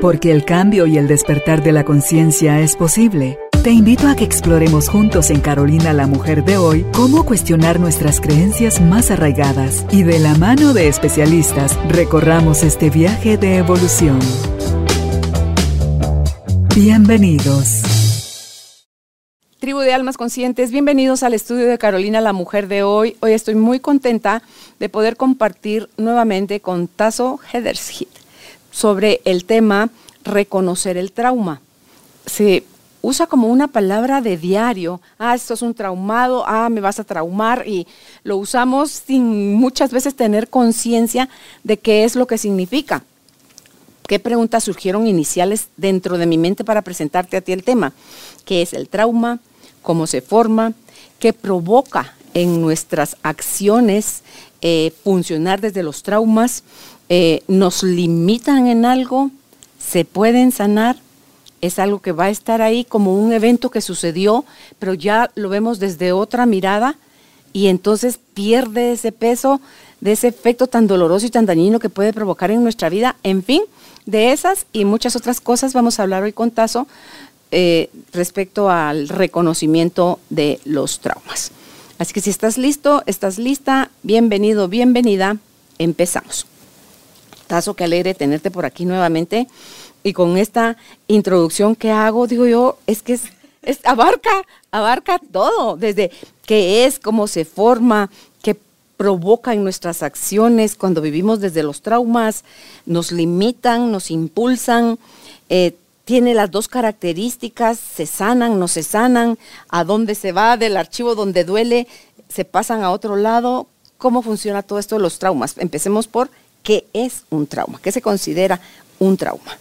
Porque el cambio y el despertar de la conciencia es posible. Te invito a que exploremos juntos en Carolina la Mujer de hoy cómo cuestionar nuestras creencias más arraigadas y de la mano de especialistas recorramos este viaje de evolución. Bienvenidos. Tribu de Almas Conscientes, bienvenidos al estudio de Carolina la Mujer de hoy. Hoy estoy muy contenta de poder compartir nuevamente con Tasso Hederschild sobre el tema reconocer el trauma. Se usa como una palabra de diario, ah, esto es un traumado, ah, me vas a traumar, y lo usamos sin muchas veces tener conciencia de qué es lo que significa. ¿Qué preguntas surgieron iniciales dentro de mi mente para presentarte a ti el tema? ¿Qué es el trauma? ¿Cómo se forma? ¿Qué provoca en nuestras acciones eh, funcionar desde los traumas? Eh, ¿Nos limitan en algo? ¿Se pueden sanar? es algo que va a estar ahí como un evento que sucedió, pero ya lo vemos desde otra mirada y entonces pierde ese peso de ese efecto tan doloroso y tan dañino que puede provocar en nuestra vida. En fin, de esas y muchas otras cosas vamos a hablar hoy con Tazo eh, respecto al reconocimiento de los traumas. Así que si estás listo, estás lista, bienvenido, bienvenida, empezamos. Tazo, qué alegre tenerte por aquí nuevamente y con esta introducción que hago, digo yo, es que abarca, abarca todo, desde qué es, cómo se forma, qué provoca en nuestras acciones cuando vivimos desde los traumas, nos limitan, nos impulsan, eh, tiene las dos características, se sanan, no se sanan, a dónde se va del archivo donde duele, se pasan a otro lado, cómo funciona todo esto de los traumas. Empecemos por qué es un trauma, qué se considera un trauma.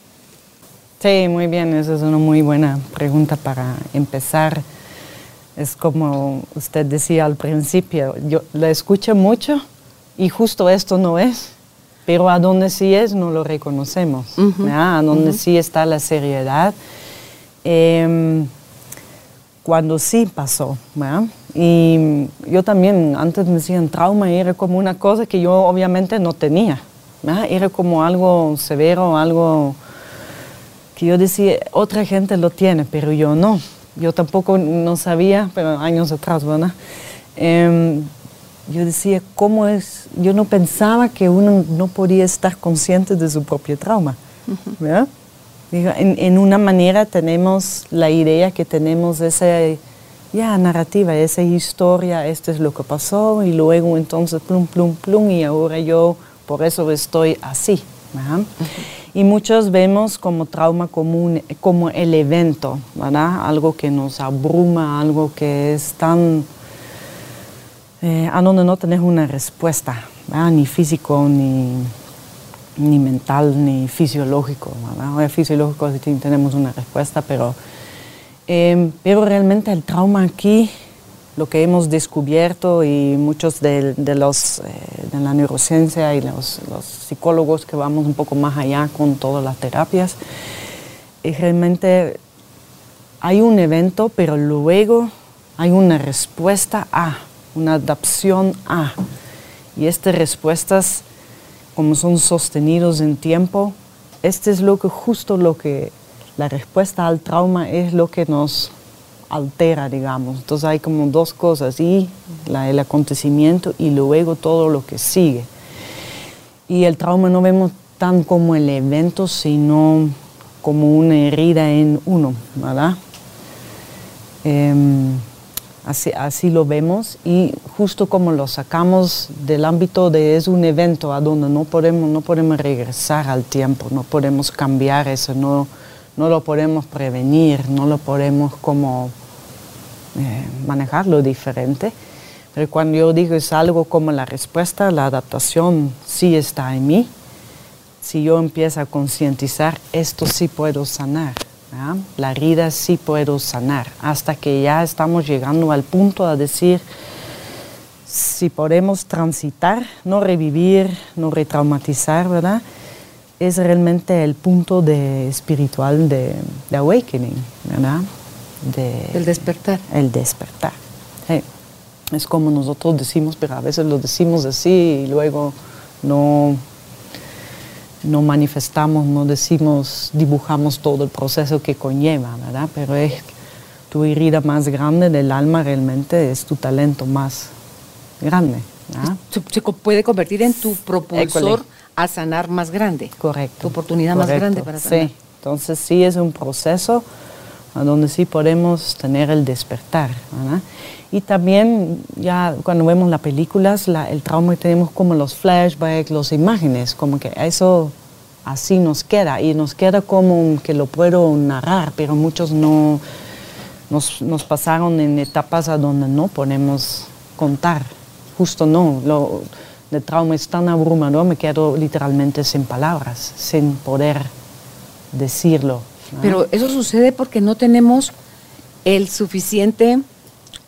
Sí, muy bien, esa es una muy buena pregunta para empezar. Es como usted decía al principio, yo la escucho mucho y justo esto no es, pero a donde sí es no lo reconocemos, a donde sí está la seriedad. Em, cuando sí pasó. Y yo también, antes me decían trauma, era como una cosa que yo obviamente no tenía. Era como algo severo, algo que yo decía, otra gente lo tiene, pero yo no. Yo tampoco no sabía, pero años atrás, ¿verdad? Em, yo decía, ¿cómo es? Yo no pensaba que uno no podía estar consciente de su propio trauma, ¿verdad? en, en, una manera tenemos la idea que tenemos esa ya, narrativa, esa historia, esto es lo que pasó, y luego entonces plum, plum, plum, y ahora yo por eso estoy así. ¿verdad? Y muchos vemos como trauma común, como el evento, ¿verdad? Algo que nos abruma, algo que es tan... Eh, a donde no tenés una respuesta, ni físico, ni, ni mental, ni fisiológico. ¿verdad? fisiológico sí tenemos una respuesta, pero, eh, pero realmente el trauma aquí lo que hemos descubierto y muchos de, los, eh, de la neurociencia y los, psicólogos que vamos un poco más allá con todas las terapias, realmente hay un evento, pero luego hay una respuesta a, una adaptación a. Y estas respuestas, como son sostenidos en tiempo, este es lo que justo lo que la respuesta al trauma es lo que nos altera, digamos. Entonces hay como dos cosas, y el acontecimiento y luego todo lo que sigue. Y el trauma no vemos tan como el evento, sino como una herida en uno, ¿verdad? Em, así, lo vemos y justo como lo sacamos del ámbito de es un evento a donde no podemos, no podemos regresar al tiempo, no podemos cambiar eso, no, no lo podemos prevenir, no lo podemos como eh, manejarlo diferente. Pero cuando yo digo es algo como la respuesta, la adaptación sí está en mí. Si yo empiezo a concientizar, esto sí puedo sanar. La herida sí puedo sanar. Hasta que ya estamos llegando al punto de decir, si podemos transitar, no revivir, no retraumatizar, ¿verdad? Es realmente el punto de espiritual de, de awakening, ¿verdad? el despertar. El despertar. Es como nosotros decimos, pero a veces lo decimos así y luego no, no manifestamos, no decimos, dibujamos todo el proceso que conlleva, ¿verdad? Pero es tu herida más grande del alma realmente es tu talento más grande. Se, puede convertir en tu propulsor a sanar más grande. Correcto. Tu oportunidad más grande para sanar. Sí, entonces sí es un proceso a donde sí podemos tener el despertar. ¿verdad? Y también ya cuando vemos las películas, el trauma tenemos como los flashbacks, las imágenes, como que eso así nos queda y nos queda como que lo puedo narrar, pero muchos no nos, nos pasaron en etapas a donde no podemos contar, justo no. Lo, el trauma es tan abrumador, me quedo literalmente sin palabras, sin poder decirlo. Pero eso sucede porque no tenemos el suficiente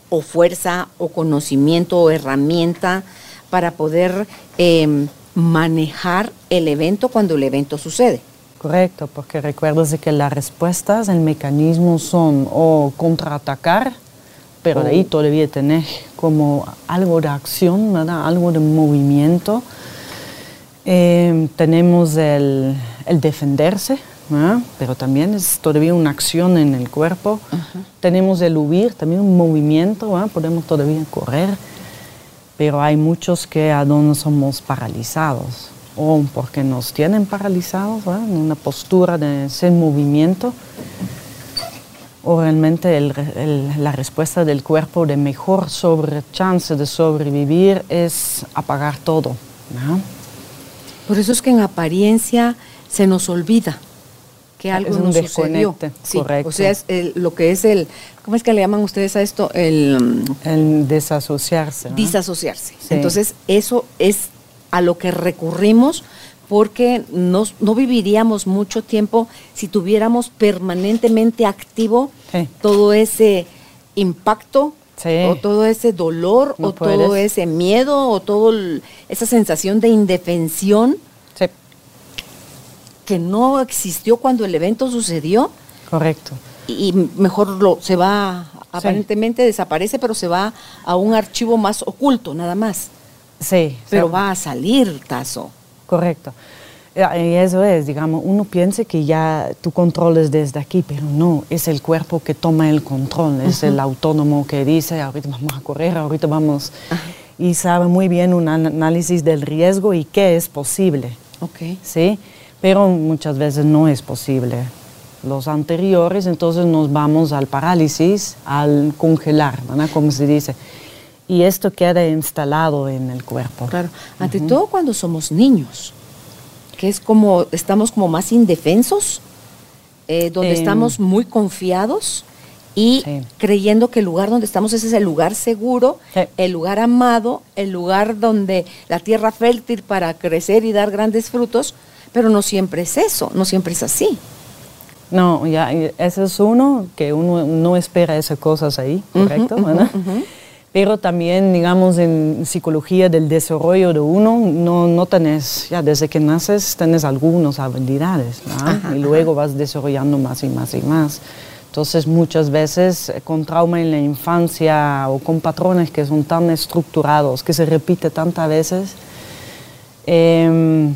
o fuerza o conocimiento o herramienta para poder em, manejar el evento cuando el evento sucede. Correcto, porque recuerdas que las respuestas, el mecanismo son o contraatacar, pero de ahí todavía tenés como algo de acción, algo de movimiento. Em, tenemos el, el defenderse, pero también es todavía una acción en el cuerpo. Tenemos el huir, también un movimiento, podemos todavía correr, pero hay muchos que a donde somos paralizados. O porque nos tienen paralizados en una postura de sin movimiento o realmente la respuesta del cuerpo de mejor sobre chance de sobrevivir es apagar todo. Por eso es que en apariencia se nos olvida que algo nos sucedió. correcto. O sea, es lo que es el, ¿cómo es que le llaman ustedes a esto? El, el desasociarse. Disasociarse. Entonces, eso es a lo que recurrimos porque no viviríamos mucho tiempo si tuviéramos permanentemente activo todo ese impacto o todo ese dolor o todo ese miedo o toda esa sensación de indefensión que no existió cuando el evento sucedió. Correcto. Y, mejor lo, se va, aparentemente desaparece, pero se va a un archivo más oculto, nada más. Sí. Pero va a salir, Tazo. Correcto. Y eso es, digamos, uno piensa que ya tú controles desde aquí, pero no, es el cuerpo que toma el control, es el autónomo que dice, ahorita vamos a correr, ahorita vamos, y sabe muy bien un análisis del riesgo y qué es posible. Ok. ¿Sí? pero muchas veces no es posible. Los anteriores, entonces nos vamos al parálisis, al congelar, ¿verdad? Como se dice. Y esto queda instalado en el cuerpo. Claro, ante todo cuando somos niños, que es como, estamos como más indefensos, eh, donde estamos muy confiados y creyendo que el lugar donde estamos ese es el lugar seguro, el lugar amado, el lugar donde la tierra fértil para crecer y dar grandes frutos, pero no siempre es eso, no siempre es así. No, ya, ese es uno, que uno no espera esas cosas ahí, ¿correcto? Pero también, digamos, en psicología del desarrollo de uno, no, no tenés, ya desde que naces, tenés algunas habilidades, y luego vas desarrollando más y más y más. Entonces, muchas veces eh, con trauma en la infancia o con patrones que son tan estructurados, que se repite tantas veces, em,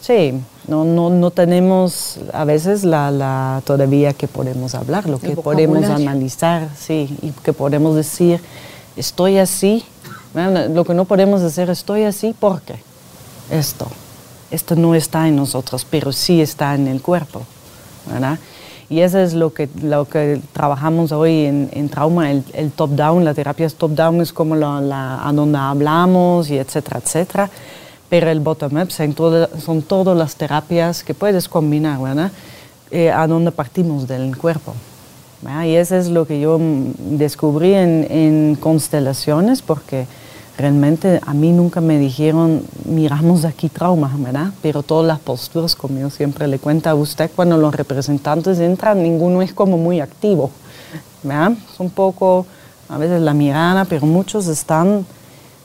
sí, no, no, no tenemos a veces la, la, todavía que podemos hablar, lo que podemos analizar, sí, y que podemos decir, estoy así, lo que no podemos decir, estoy así porque esto, esto no está en nosotros, pero sí está en el cuerpo, ¿verdad? Y eso es lo que, lo que trabajamos hoy en, en trauma, el, el top-down, la terapia top-down es como la, la, a donde hablamos y etcétera, etcétera pero el bottom-up son, todas las terapias que puedes combinar, ¿verdad? Eh, a donde partimos del cuerpo. Y eso es lo que yo descubrí en, constelaciones, porque realmente a mí nunca me dijeron, miramos aquí trauma, ¿verdad? Pero todas las posturas, como yo siempre le cuento a usted, cuando los representantes entran, ninguno es como muy activo, ¿verdad? Es un poco, a veces la mirada, pero muchos están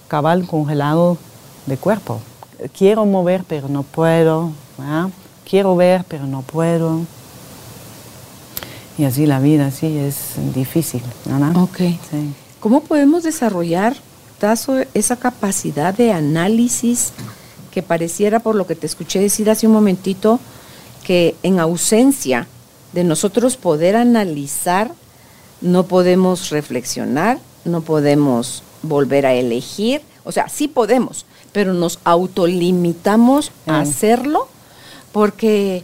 cabal congelado de cuerpo quiero mover pero no puedo, quiero ver pero no puedo. Y así la vida, sí, es difícil. ¿no? Ok. ¿Cómo podemos desarrollar, Tazo, esa capacidad de análisis que pareciera, por lo que te escuché decir hace un momentito, que en ausencia de nosotros poder analizar, no podemos reflexionar, no podemos volver a elegir, o sea, sí podemos, pero nos autolimitamos a hacerlo porque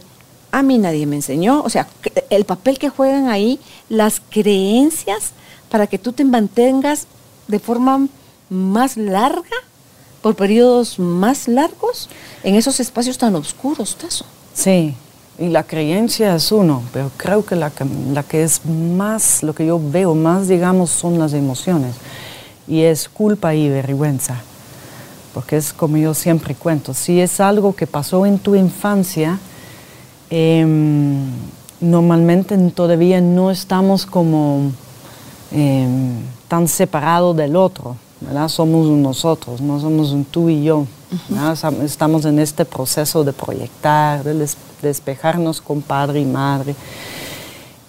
a mí nadie me enseñó, o sea, el papel que juegan ahí, las creencias para que tú te mantengas de forma más larga, por periodos más largos, en esos espacios tan oscuros, Tazo. Sí, y la creencia es uno, pero creo que la, la que es más, lo que yo veo más, digamos, son las emociones. Y es culpa y vergüenza. Porque es como yo siempre cuento, si es algo que pasó en tu infancia, em, normalmente todavía no estamos como em, tan separados del otro, ¿verdad? Somos nosotros, no somos un tú y yo. Estamos en este proceso de proyectar, de despejarnos con padre y madre.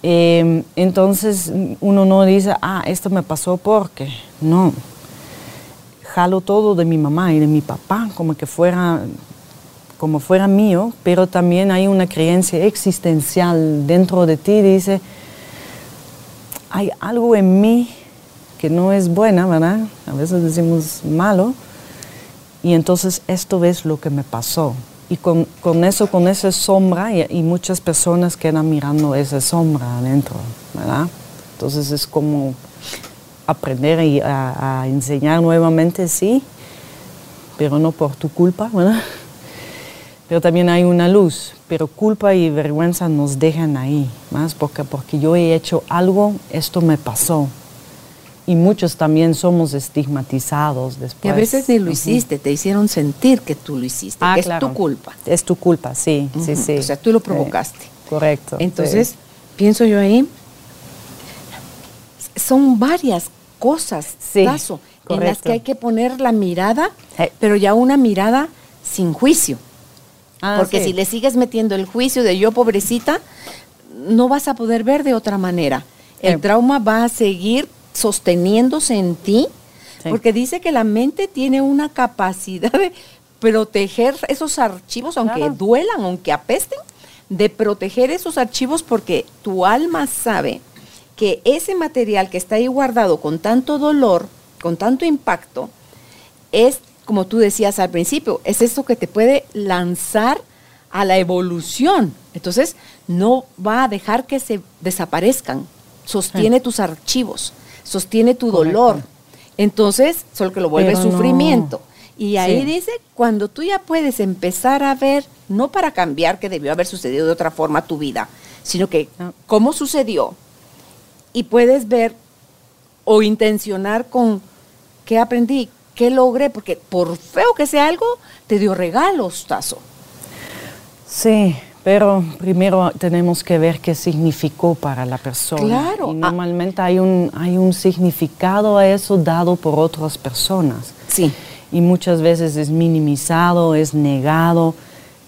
Em, entonces uno no dice, ah, esto me pasó porque, no. Jalo todo de mi mamá y de mi papá como que fuera, como fuera mío, pero también hay una creencia existencial dentro de ti, dice, hay algo en mí que no es buena, ¿verdad? A veces decimos malo, y entonces esto es lo que me pasó. Y con, eso, con esa sombra, y, muchas personas quedan mirando esa sombra adentro, ¿verdad? Entonces es como aprender y a, enseñar nuevamente, sí, pero no por tu culpa, ¿verdad? Pero también hay una luz, pero culpa y vergüenza nos dejan ahí, más porque, porque yo he hecho algo, esto me pasó, y muchos también somos estigmatizados después. Y a veces ni lo hiciste, te hicieron sentir que tú lo hiciste, ah, es tu culpa. Es tu culpa, sí, sí, sí. O sea, tú lo provocaste. correcto. Entonces, pienso yo ahí, son varias cosas, caso, en las que hay que poner la mirada, pero ya una mirada sin juicio. Ah, Porque si le sigues metiendo el juicio de yo pobrecita, no vas a poder ver de otra manera. El trauma va a seguir sosteniéndose en ti, porque dice que la mente tiene una capacidad de proteger esos archivos, aunque duelan, aunque apesten, de proteger esos archivos porque tu alma sabe que ese material que está ahí guardado con tanto dolor, con tanto impacto, es, como tú decías al principio, es esto que te puede lanzar a la evolución. Entonces, no va a dejar que se desaparezcan, sostiene tus archivos sostiene tu dolor. Entonces, solo que lo vuelve sufrimiento. Y ahí dice, cuando tú ya puedes empezar a ver, no para cambiar que debió haber sucedido de otra forma tu vida, sino que cómo sucedió. Y puedes ver o intencionar con qué aprendí, qué logré, porque por feo que sea algo, te dio regalos, Tazo. Sí, pero primero tenemos que ver qué significó para la persona. Claro. Y normalmente hay, un, hay un significado a eso dado por otras personas. Sí. Y muchas veces es minimizado, es negado,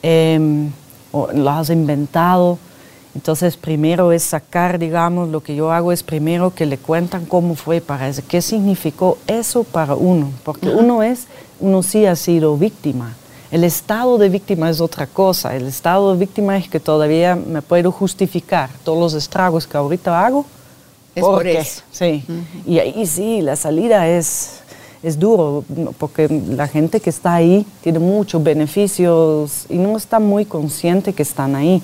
em, o lo has inventado. Entonces primero es sacar, digamos, lo que yo hago es primero que le cuentan cómo fue para eso, qué significó eso para uno, porque uno es, uno sí ha sido víctima el estado de víctima es otra cosa. El estado de víctima es que todavía me puedo justificar todos los estragos que ahorita hago. Es por eso. Sí. Y ahí sí, la salida es, es duro, porque la gente que está ahí tiene muchos beneficios y no está muy consciente que están ahí.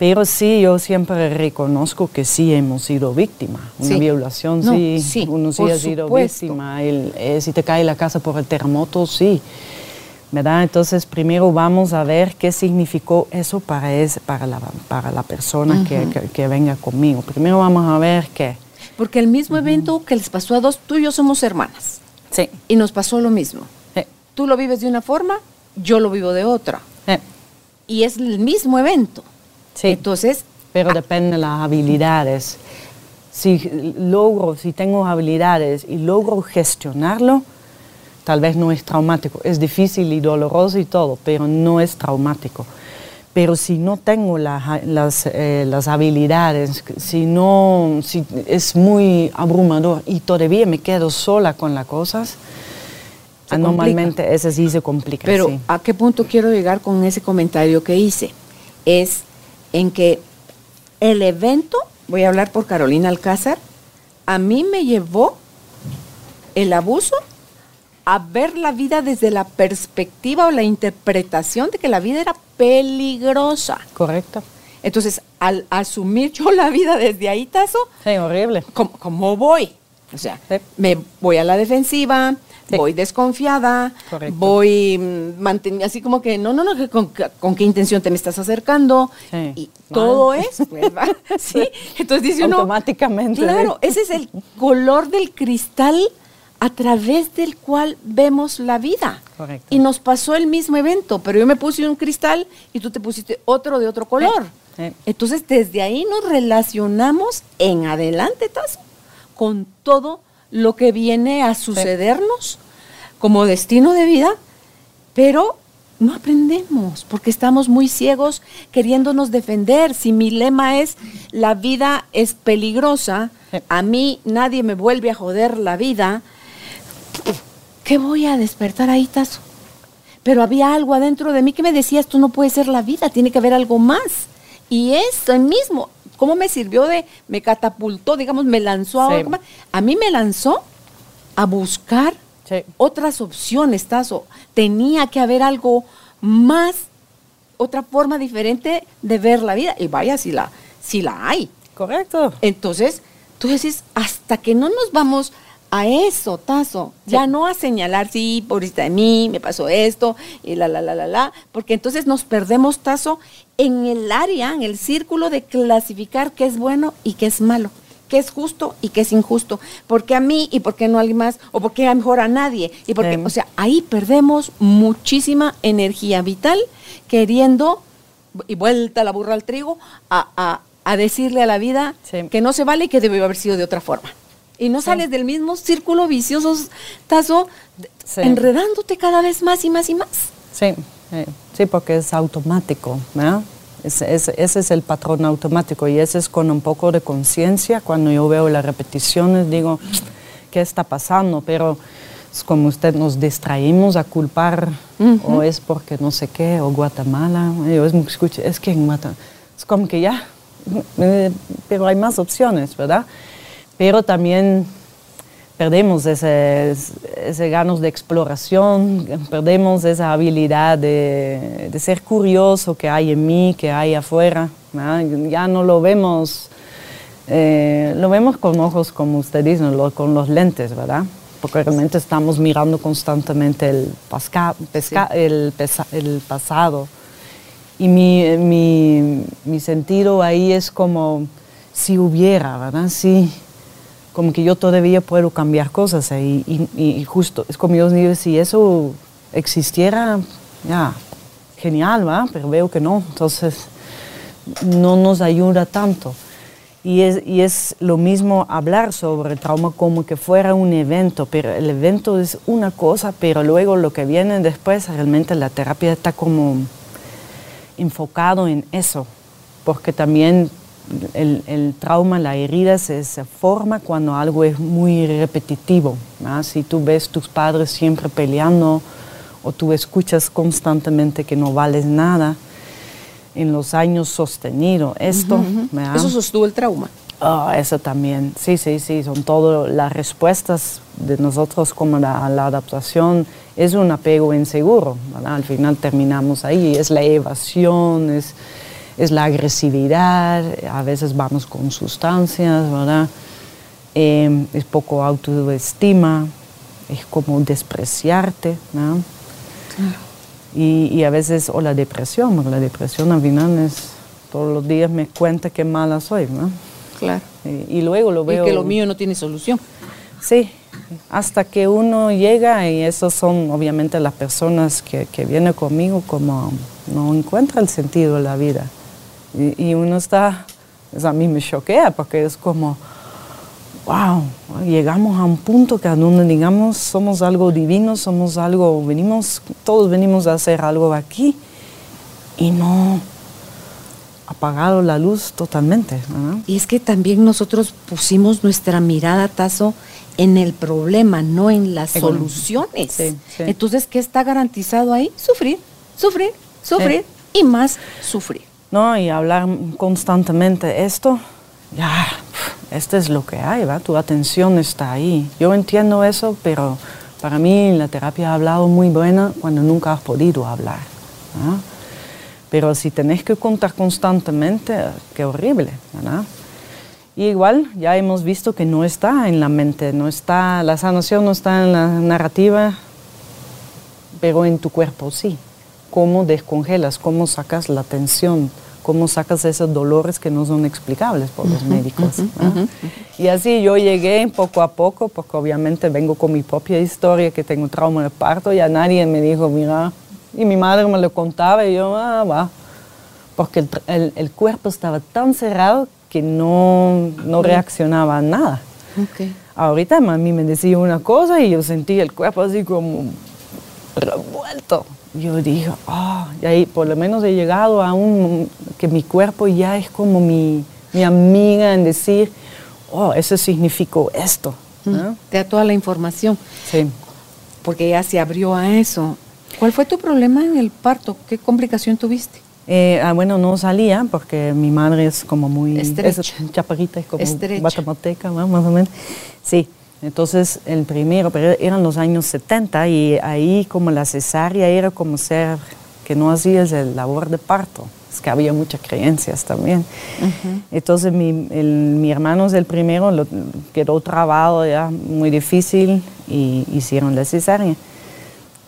Pero sí, yo siempre reconozco que sí hemos sido víctimas. Una violación, sí, Uno sí ha sido víctima. Eh, si te cae la casa por el terremoto, sí. ¿verdad? Entonces, primero vamos a ver qué significó eso para, para, la, para la persona que, venga conmigo. Primero vamos a ver qué. Porque el mismo evento que les pasó a dos, tú y yo somos hermanas. Sí. Y nos pasó lo mismo. Tú lo vives de una forma, yo lo vivo de otra. Y es el mismo evento. Sí. Entonces. Pero depende de las habilidades. Si logro, si tengo habilidades y logro gestionarlo, tal vez no es traumático. Es difícil y doloroso y todo, pero no es traumático. Pero si no tengo las, eh, las, habilidades, si no, si es muy abrumador y todavía me quedo sola con las cosas, Se Normalmente ese sí se complica. Pero sí. ¿a qué punto quiero llegar con ese comentario que hice? Es en que el evento, voy a hablar por Carolina Alcázar, a mí me llevó el abuso a ver la vida desde la perspectiva o la interpretación de que la vida era peligrosa. Correcto. Entonces, al asumir yo la vida desde ahí, Tazo, Sí, horrible. ¿cómo, cómo voy? O sea, Sí. me voy a la defensiva, Sí. voy desconfiada, Correcto. voy mm, manteni- así como que, no, no, no, con, con qué intención te me estás acercando. Sí. Y todo es, ¿verdad? Sí. Entonces dice uno, Automáticamente. Claro, ese es el color del cristal a través del cual vemos la vida. Correcto. Y nos pasó el mismo evento, pero yo me puse un cristal y tú te pusiste otro de otro color. Sí. Entonces, desde ahí nos relacionamos en adelante, Tazo, con todo lo que viene a sucedernos como destino de vida, pero no aprendemos porque estamos muy ciegos queriéndonos defender. Si mi lema es la vida es peligrosa, a mí nadie me vuelve a joder la vida, ¿qué voy a despertar ahí, Tazo? Pero había algo adentro de mí que me decía, esto no puede ser la vida, tiene que haber algo más. Y eso mismo, ¿cómo me sirvió de, me catapultó, digamos, me lanzó a Sí. A mí me lanzó a buscar Sí. otras opciones, Tazo. Tenía que haber algo más, otra forma diferente de ver la vida. Y vaya, si la, si la hay. Correcto. Entonces, tú decís, hasta que no nos vamos a eso, Tazo, ya no a señalar, sí, pobrecita de mí, me pasó esto, y la, la, la, la, la, porque entonces nos perdemos, Tazo, en el área, en el círculo de clasificar qué es bueno y qué es malo, qué es justo y qué es injusto, porque a mí y por qué no a alguien más, o por qué a mejor a nadie, y porque, Sí. o sea, ahí perdemos muchísima energía vital queriendo, y vuelta la burra al trigo, a, a- a decirle a la vida Sí. que no se vale y que debe haber sido de otra forma. Y no sales del mismo círculo vicioso, Tazo, Sí. enredándote cada vez más y más y más. Sí, eh, sí, porque es automático, ¿verdad? Es- es- ese es el patrón automático y ese es con un poco de conciencia. Cuando yo veo las repeticiones, digo, ¿qué está pasando? Pero es como usted nos distraímos a culpar, o es porque no sé qué, o Guatemala. Yo es, escuche, es que en Guatemala, es como que ya, eh, pero hay más opciones, ¿verdad? Pero también perdemos ese, ese ganos de exploración, perdemos esa habilidad de, de ser curioso que hay en mí, que hay afuera. Ya no lo vemos, eh, lo vemos con ojos, como usted dice, lo- con los lentes, ¿verdad? Porque realmente estamos mirando constantemente el, pasca- pesca- el, pesa- el pasado. Y mi, mi, mi sentido ahí es como si hubiera, ¿verdad? Sí, como que yo todavía puedo cambiar cosas ahí. Y, y- y justo, es como yo digo, si eso existiera, ya, genial, ¿va? Pero veo que no. Entonces, no nos ayuda tanto. Y es, y es lo mismo hablar sobre el trauma como que fuera un evento, pero el evento es una cosa, pero luego lo que viene después, realmente la terapia está como enfocado en eso, porque también el, el trauma, la herida se, se forma cuando algo es muy repetitivo. ¿no? Si tú ves tus padres siempre peleando o tú escuchas constantemente que no vales nada, en los años sostenido esto. Eso sostuvo el trauma. Ah, eso también, sí, sí, sí, son todas las respuestas de nosotros como la, la adaptación, es un apego inseguro, ¿verdad? al final terminamos ahí, es la evasión, es, es la agresividad, a veces vamos con sustancias, ¿verdad? Eh, es poco autoestima, es como despreciarte, ¿no? Y, y a veces, o la depresión, porque la depresión al final es, todos los días me cuenta qué mala soy, ¿no? Claro. Y, y luego lo veo... Y que lo mío no tiene solución. Sí, hasta que uno llega y esas son obviamente las personas que, que vienen conmigo como no encuentra el sentido de la vida. Y, y uno está, a mí me choquea porque es como, wow, llegamos a un punto que a donde digamos somos algo divino, somos algo, venimos, todos venimos a hacer algo aquí y no apagado la luz totalmente. Y es que también nosotros pusimos nuestra mirada, Tazo, en el problema, no en las soluciones. Entonces, ¿qué está garantizado ahí? Sufrir, sufrir, sufrir y más sufrir. No, y hablar constantemente esto, ya, esto es lo que hay, ¿va? Tu atención está ahí. Yo entiendo eso, pero para mí la terapia ha hablado muy buena cuando nunca has podido hablar. Pero si tenés que contar constantemente, qué horrible, igual ya hemos visto que no está en la mente, no está, la sanación no está en la narrativa, pero en tu cuerpo sí. Cómo descongelas, cómo sacas la tensión, cómo sacas esos dolores que no son explicables por los médicos. Y así yo llegué poco a poco, porque obviamente vengo con mi propia historia, que tengo trauma de parto, y a nadie me dijo, mira, y mi madre me lo contaba y yo, ah, va. Porque el, el, cuerpo estaba tan cerrado que no, no reaccionaba a nada. Okay. Ahorita mí me decía una cosa y yo sentí el cuerpo así como revuelto. Yo dije, ah, y ahí por lo menos he llegado a un, que mi cuerpo ya es como mi, mi amiga en decir, oh, eso significó esto. Te da toda la información. Sí. Porque ya se abrió a eso. ¿Cuál fue tu problema en el parto? ¿Qué complicación tuviste? Eh, ah, bueno, no salía porque mi madre es como muy... Estrecha. Es chaparrita, es como guatemalteca, más o menos. Sí, entonces el primero, pero eran los años 70 y ahí como la cesárea era como ser que no hacías el labor de parto. Es que había muchas creencias también. Entonces mi, mi hermano es el primero, lo, quedó trabado ya, muy difícil y hicieron la cesárea.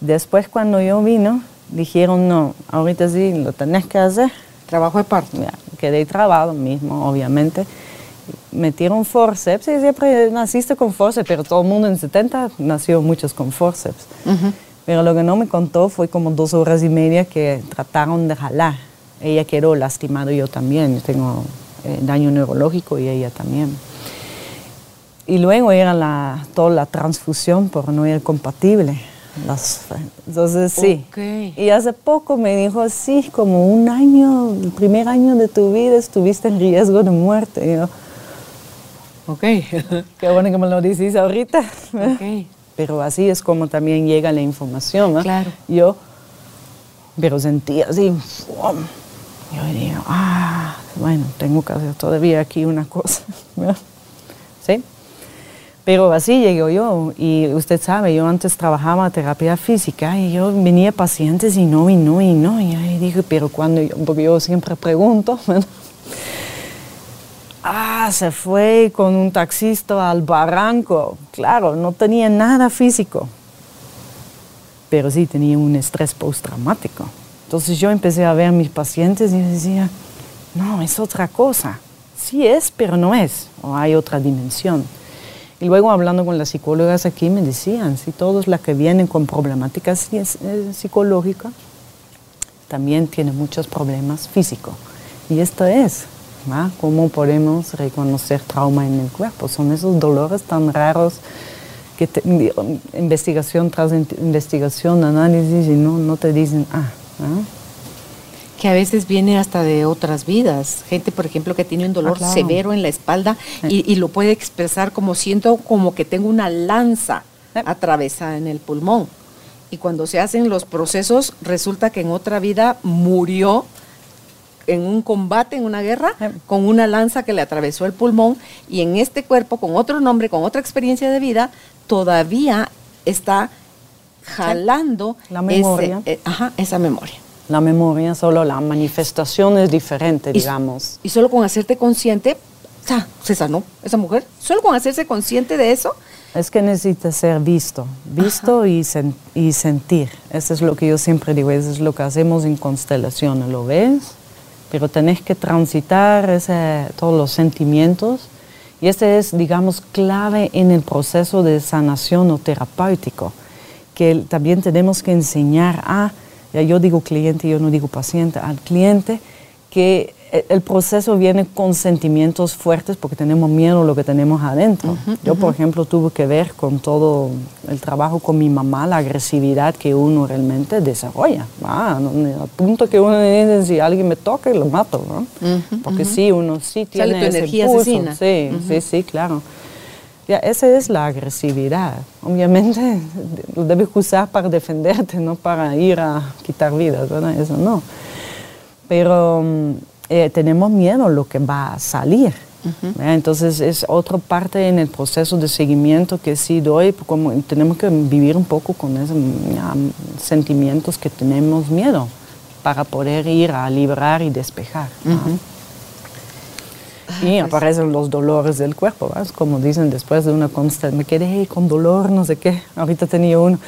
Después cuando yo vino, dijeron, no, ahorita sí, lo tenés que hacer. Trabajo de parto. Ya, quedé trabado mismo, obviamente. Metieron forceps y siempre naciste con forceps, pero todo el mundo en 70 nació muchos con forceps. Pero lo que no me contó fue como dos horas y media que trataron de jalar. Ella quedó lastimada, yo también. Yo tengo eh, daño neurológico y ella también. Y luego era la, toda la transfusión por no ir compatible entonces sí. Y hace poco me dijo, sí, como un año, el primer año de tu vida estuviste en riesgo de muerte. Y yo, ok. Qué bueno que me lo dices ahorita. Okay. Pero así es como también llega la información. Claro. Yo, pero sentía así, yo digo, ah, bueno, tengo que hacer todavía aquí una cosa. ¿Sí? Pero así llegué yo y usted sabe, yo antes trabajaba terapia física y yo venía pacientes y no, y no, y no. Y ahí dije, pero cuando yo, porque yo siempre pregunto, ah, se fue con un taxista al barranco. Claro, no tenía nada físico, pero sí tenía un estrés postraumático. Entonces yo empecé a ver a mis pacientes y decía, no, es otra cosa. Sí es, pero no es, o hay otra dimensión. Y luego hablando con las psicólogas aquí me decían, si todos las que vienen con problemáticas psicológicas también tienen muchos problemas físicos. Y esto es, ¿cómo podemos reconocer trauma en el cuerpo? Son esos dolores tan raros que investigación tras investigación, análisis y no, no te dicen, ah, que a veces viene hasta de otras vidas. Gente, por ejemplo, que tiene un dolor ah, severo en la espalda y, lo puede expresar como siento como que tengo una lanza atravesada en el pulmón. Y cuando se hacen los procesos, resulta que en otra vida murió en un combate, en una guerra, con una lanza que le atravesó el pulmón y en este cuerpo, con otro nombre, con otra experiencia de vida, todavía está jalando la memoria. Eh, esa memoria la memoria, solo la manifestación es diferente, digamos. Y solo con hacerte consciente, se sanó esa mujer. Solo con hacerse consciente de eso. Es que necesita ser visto, visto y, y, sentir. Eso es lo que yo siempre digo, eso es lo que hacemos en constelaciones, lo ves, pero tenés que transitar todos los sentimientos. Y este es, digamos, clave en el proceso de sanación o terapéutico, que también tenemos que enseñar a yo digo cliente, yo no digo paciente, al cliente, que el proceso viene con sentimientos fuertes porque tenemos miedo a lo que tenemos adentro. Yo, por ejemplo, tuve que ver con todo el trabajo con mi mamá, la agresividad que uno realmente desarrolla. Ah, al punto que uno dice, si alguien me toca, lo mato. ¿no? Porque sí, uno sí tiene Sale tu ese energía impulso. asesina. Sí, sí, sí, claro. Ya, esa es la agresividad. Obviamente lo debes usar para defenderte, no para ir a quitar vidas, ¿verdad? Eso no. Pero mm, eh, tenemos miedo a lo que va a salir. Entonces es otra parte en el proceso de seguimiento que sí doy, como tenemos que vivir un poco con esos ya, sentimientos que tenemos miedo para poder ir a liberar y despejar. Y aparecen los dolores del cuerpo, ¿verdad? Es como dicen después de una constante, me quedé con dolor, no sé qué, ahorita tenía uno.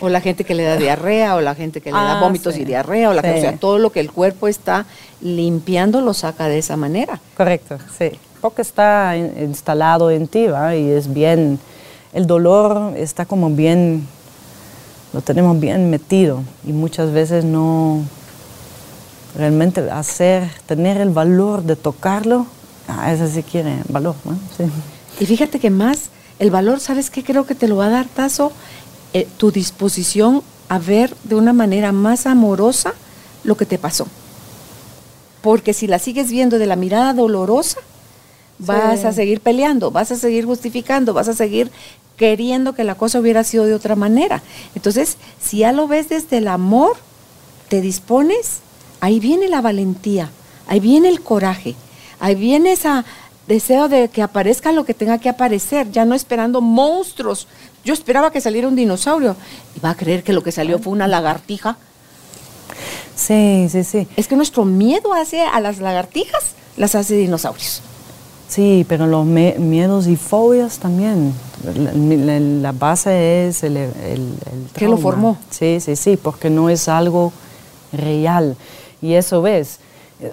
O la gente que le da diarrea, o la gente que le da Ah, vómitos sí. y diarrea, o, la que- Sí. o sea, todo lo que el cuerpo está limpiando lo saca de esa manera. Correcto, sí. Porque está in- instalado en ti, ¿va? Y es bien, el dolor está como bien, lo tenemos bien metido y muchas veces no, realmente hacer, tener el valor de tocarlo, ah, eso sí quiere valor, ¿no? Sí. Y fíjate que más, el valor, ¿sabes qué creo que te lo va a dar, Tazo? Eh, tu disposición a ver de una manera más amorosa lo que te pasó. Porque si la sigues viendo de la mirada dolorosa, vas Sí. a seguir peleando, vas a seguir justificando, vas a seguir queriendo que la cosa hubiera sido de otra manera. Entonces, si ya lo ves desde el amor, te dispones, ahí viene la valentía, ahí viene el coraje, ahí viene ese deseo de que aparezca lo que tenga que aparecer, ya no esperando monstruos. Yo esperaba que saliera un dinosaurio y va a creer que lo que salió fue una lagartija. Sí, sí, sí. Es que nuestro miedo hace a las lagartijas, las hace dinosaurios. Sí, pero los miedos y fobias también. La, la- la base es el, el, el ¿Qué lo formó? Sí, sí, sí, porque no es algo real. Y eso ves.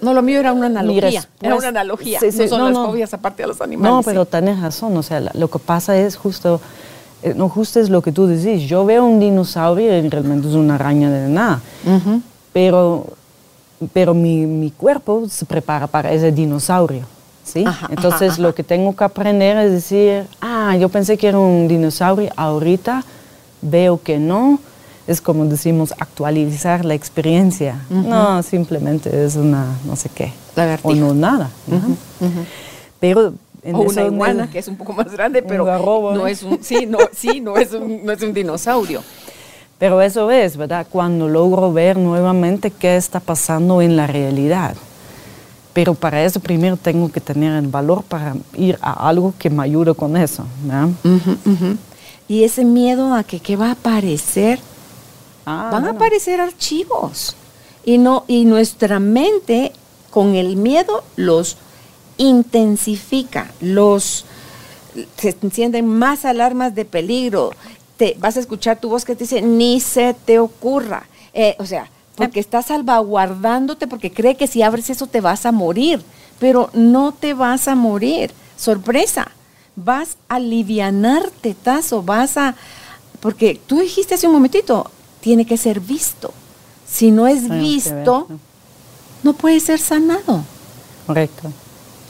No, lo mío era una analogía. Era una analogía. Sí, sí, no son no, las no. fobias aparte de los animales. No, sí. pero tienes razón. O sea, lo que pasa es justo, eh, no justo es lo que tú decís. Yo veo un dinosaurio y realmente es una araña de nada. Pero, pero mi, mi cuerpo se prepara para ese dinosaurio. ¿sí? Ajá, Entonces ajá, lo que tengo que aprender es decir, ah, yo pensé que era un dinosaurio, ahorita veo que no. Es como decimos, actualizar la experiencia. No, simplemente es una, no sé qué. O no nada. Pero en o una eso- iguana, que es un poco más grande, pero garrobo, no ¿no? es un, sí, no, sí, no es un, no es un dinosaurio. Pero eso es, ¿verdad? Cuando logro ver nuevamente qué está pasando en la realidad. Pero para eso primero tengo que tener el valor para ir a algo que me ayude con eso. ¿verdad? Y ese miedo a que qué va a aparecer, Ah, van a aparecer archivos. Y no, y nuestra mente con el miedo los intensifica, los se encienden más alarmas de peligro. Te vas a escuchar tu voz que te dice ni se te ocurra. Eh, o sea, porque está salvaguardándote porque cree que si abres eso te vas a morir, pero no te vas a morir. Sorpresa, vas a alivianarte, tazo, vas a porque tú dijiste hace un momentito, tiene que ser visto. Si no es visto, no puede ser sanado. Correcto.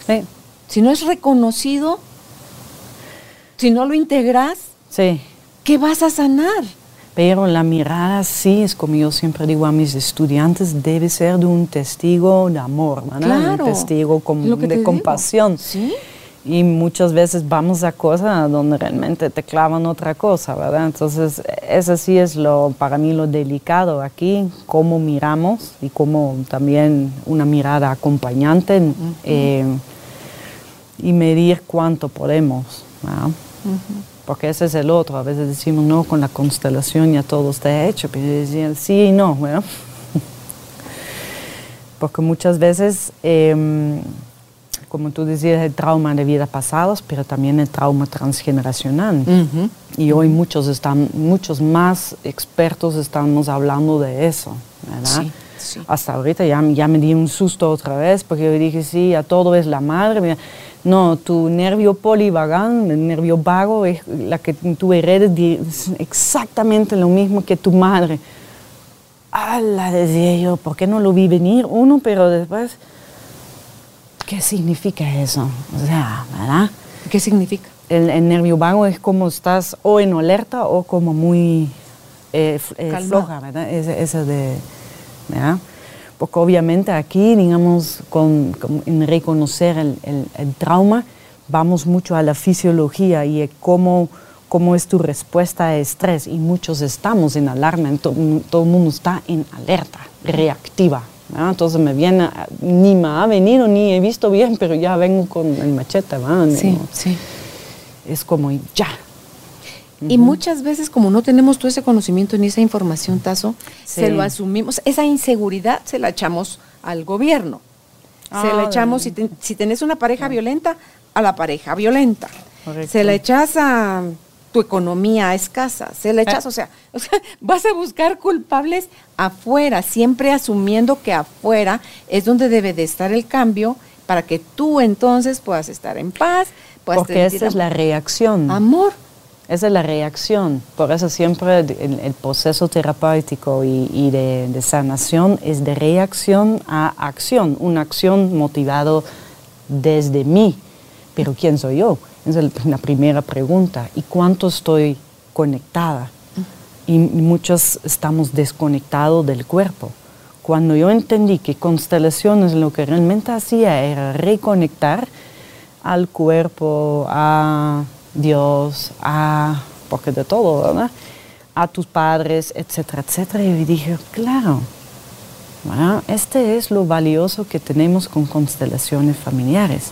Sí, Si no es reconocido, si no lo integras, sí. ¿qué vas a sanar? Pero la mirada sí, es como yo siempre digo a mis estudiantes, debe ser de un testigo de amor, ¿verdad? Claro, un testigo com- lo que te de compasión. Sí. Y muchas veces vamos a cosas donde realmente te clavan otra cosa, ¿verdad? Entonces, eso sí es lo, para mí lo delicado aquí, cómo miramos y cómo también una mirada acompañante eh, y medir cuánto podemos, ¿verdad? Porque ese es el otro, a veces decimos, no, con la constelación ya todo está hecho, pero decían, sí y no, ¿verdad? Porque muchas veces, em, como tú decías, el trauma de vidas pasadas, pero también el trauma transgeneracional. Y hoy muchos, están, muchos más expertos estamos hablando de eso, ¿verdad? Sí, sí. Hasta ahorita ya, ya me di un susto otra vez porque yo dije, sí, a todo es la madre. Mira, No, tu nervio polivagal, el nervio vago, es la que tú heredes exactamente lo mismo que tu madre. ¡Hala! Decía yo, ¿por qué no lo vi venir uno? Pero después, ¿qué significa eso? O sea, ¿verdad? ¿Qué significa? El, el nervio vago es como estás o en alerta o como muy eh, eh, floja, ¿verdad? Ese de, ¿verdad? Porque obviamente aquí, digamos, con, con- en reconocer el, el- el trauma, vamos mucho a la fisiología y cómo, cómo es tu respuesta a estrés. Y muchos estamos en alarma, en to- todo el mundo está en alerta, reactiva. ¿verdad? Entonces me viene, ni me ha venido, ni he visto bien, pero ya vengo con el machete, ¿verdad? Sí, sí. Es como ya. Y muchas veces, como no tenemos todo ese conocimiento ni esa información, Tazo, se lo asumimos. Esa inseguridad se la echamos al gobierno. se Ah, la echamos, si, te- si tenés una pareja violenta, a la pareja violenta. Correcto. Se la echas a tu economía escasa. Se la echas, o, sea, o sea, vas a buscar culpables afuera, siempre asumiendo que afuera es donde debe de estar el cambio para que tú entonces puedas estar en paz, puedas Porque esa es la reacción. amor. Esa es la reacción. Por eso siempre el, proceso terapéutico y, de, sanación es de reacción a acción, una acción motivado desde mí. Pero ¿quién soy yo? Esa es la primera pregunta. ¿Y cuánto estoy conectada? Y muchos estamos desconectados del cuerpo. Cuando yo entendí que constelaciones lo que realmente hacía era reconectar al cuerpo, a Dios, a, porque de todo, ¿verdad? A tus padres, etcétera, etcétera. Y dije, claro, este es lo valioso que tenemos con constelaciones familiares.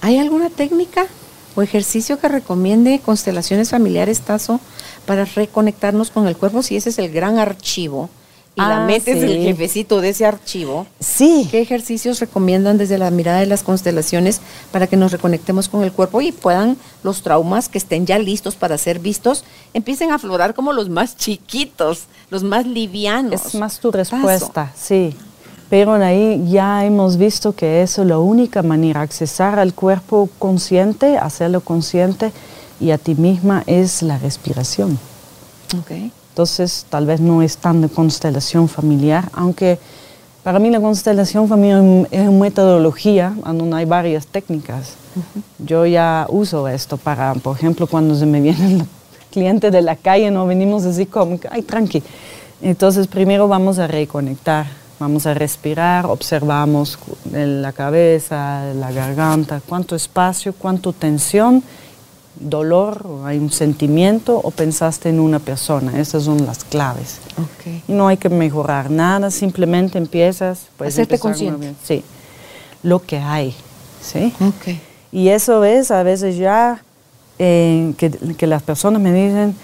¿Hay alguna técnica o ejercicio que recomiende constelaciones familiares, Tazo, para reconectarnos con el cuerpo? Si ese es el gran archivo y la Ah, mente es el sí. jefecito de ese archivo. Sí, ¿Qué ejercicios recomiendan desde la mirada de las constelaciones para que nos reconectemos con el cuerpo y puedan los traumas que estén ya listos para ser vistos empiecen a aflorar como los más chiquitos, los más livianos? es más tu respuesta, sí. Pero ahí ya hemos visto que eso es la única manera, accesar al cuerpo consciente, hacerlo consciente y a ti misma es la respiración. Ok. Entonces, tal vez no es tan de constelación familiar, aunque para mí la constelación familiar es una metodología donde hay varias técnicas. Yo ya uso esto para, por ejemplo, cuando se me vienen clientes de la calle, no venimos así como, ay, tranqui. Entonces, primero vamos a reconectar, vamos a respirar, observamos la cabeza, la garganta, cuánto espacio, cuánto tensión dolor, o hay un sentimiento o pensaste en una persona. Esas son las claves. Ok. Y no hay que mejorar nada, simplemente empiezas. puedes Hacerte consciente. Sí, lo que hay. ¿sí? Ok. Y eso es a veces ya eh, que, que las personas me dicen,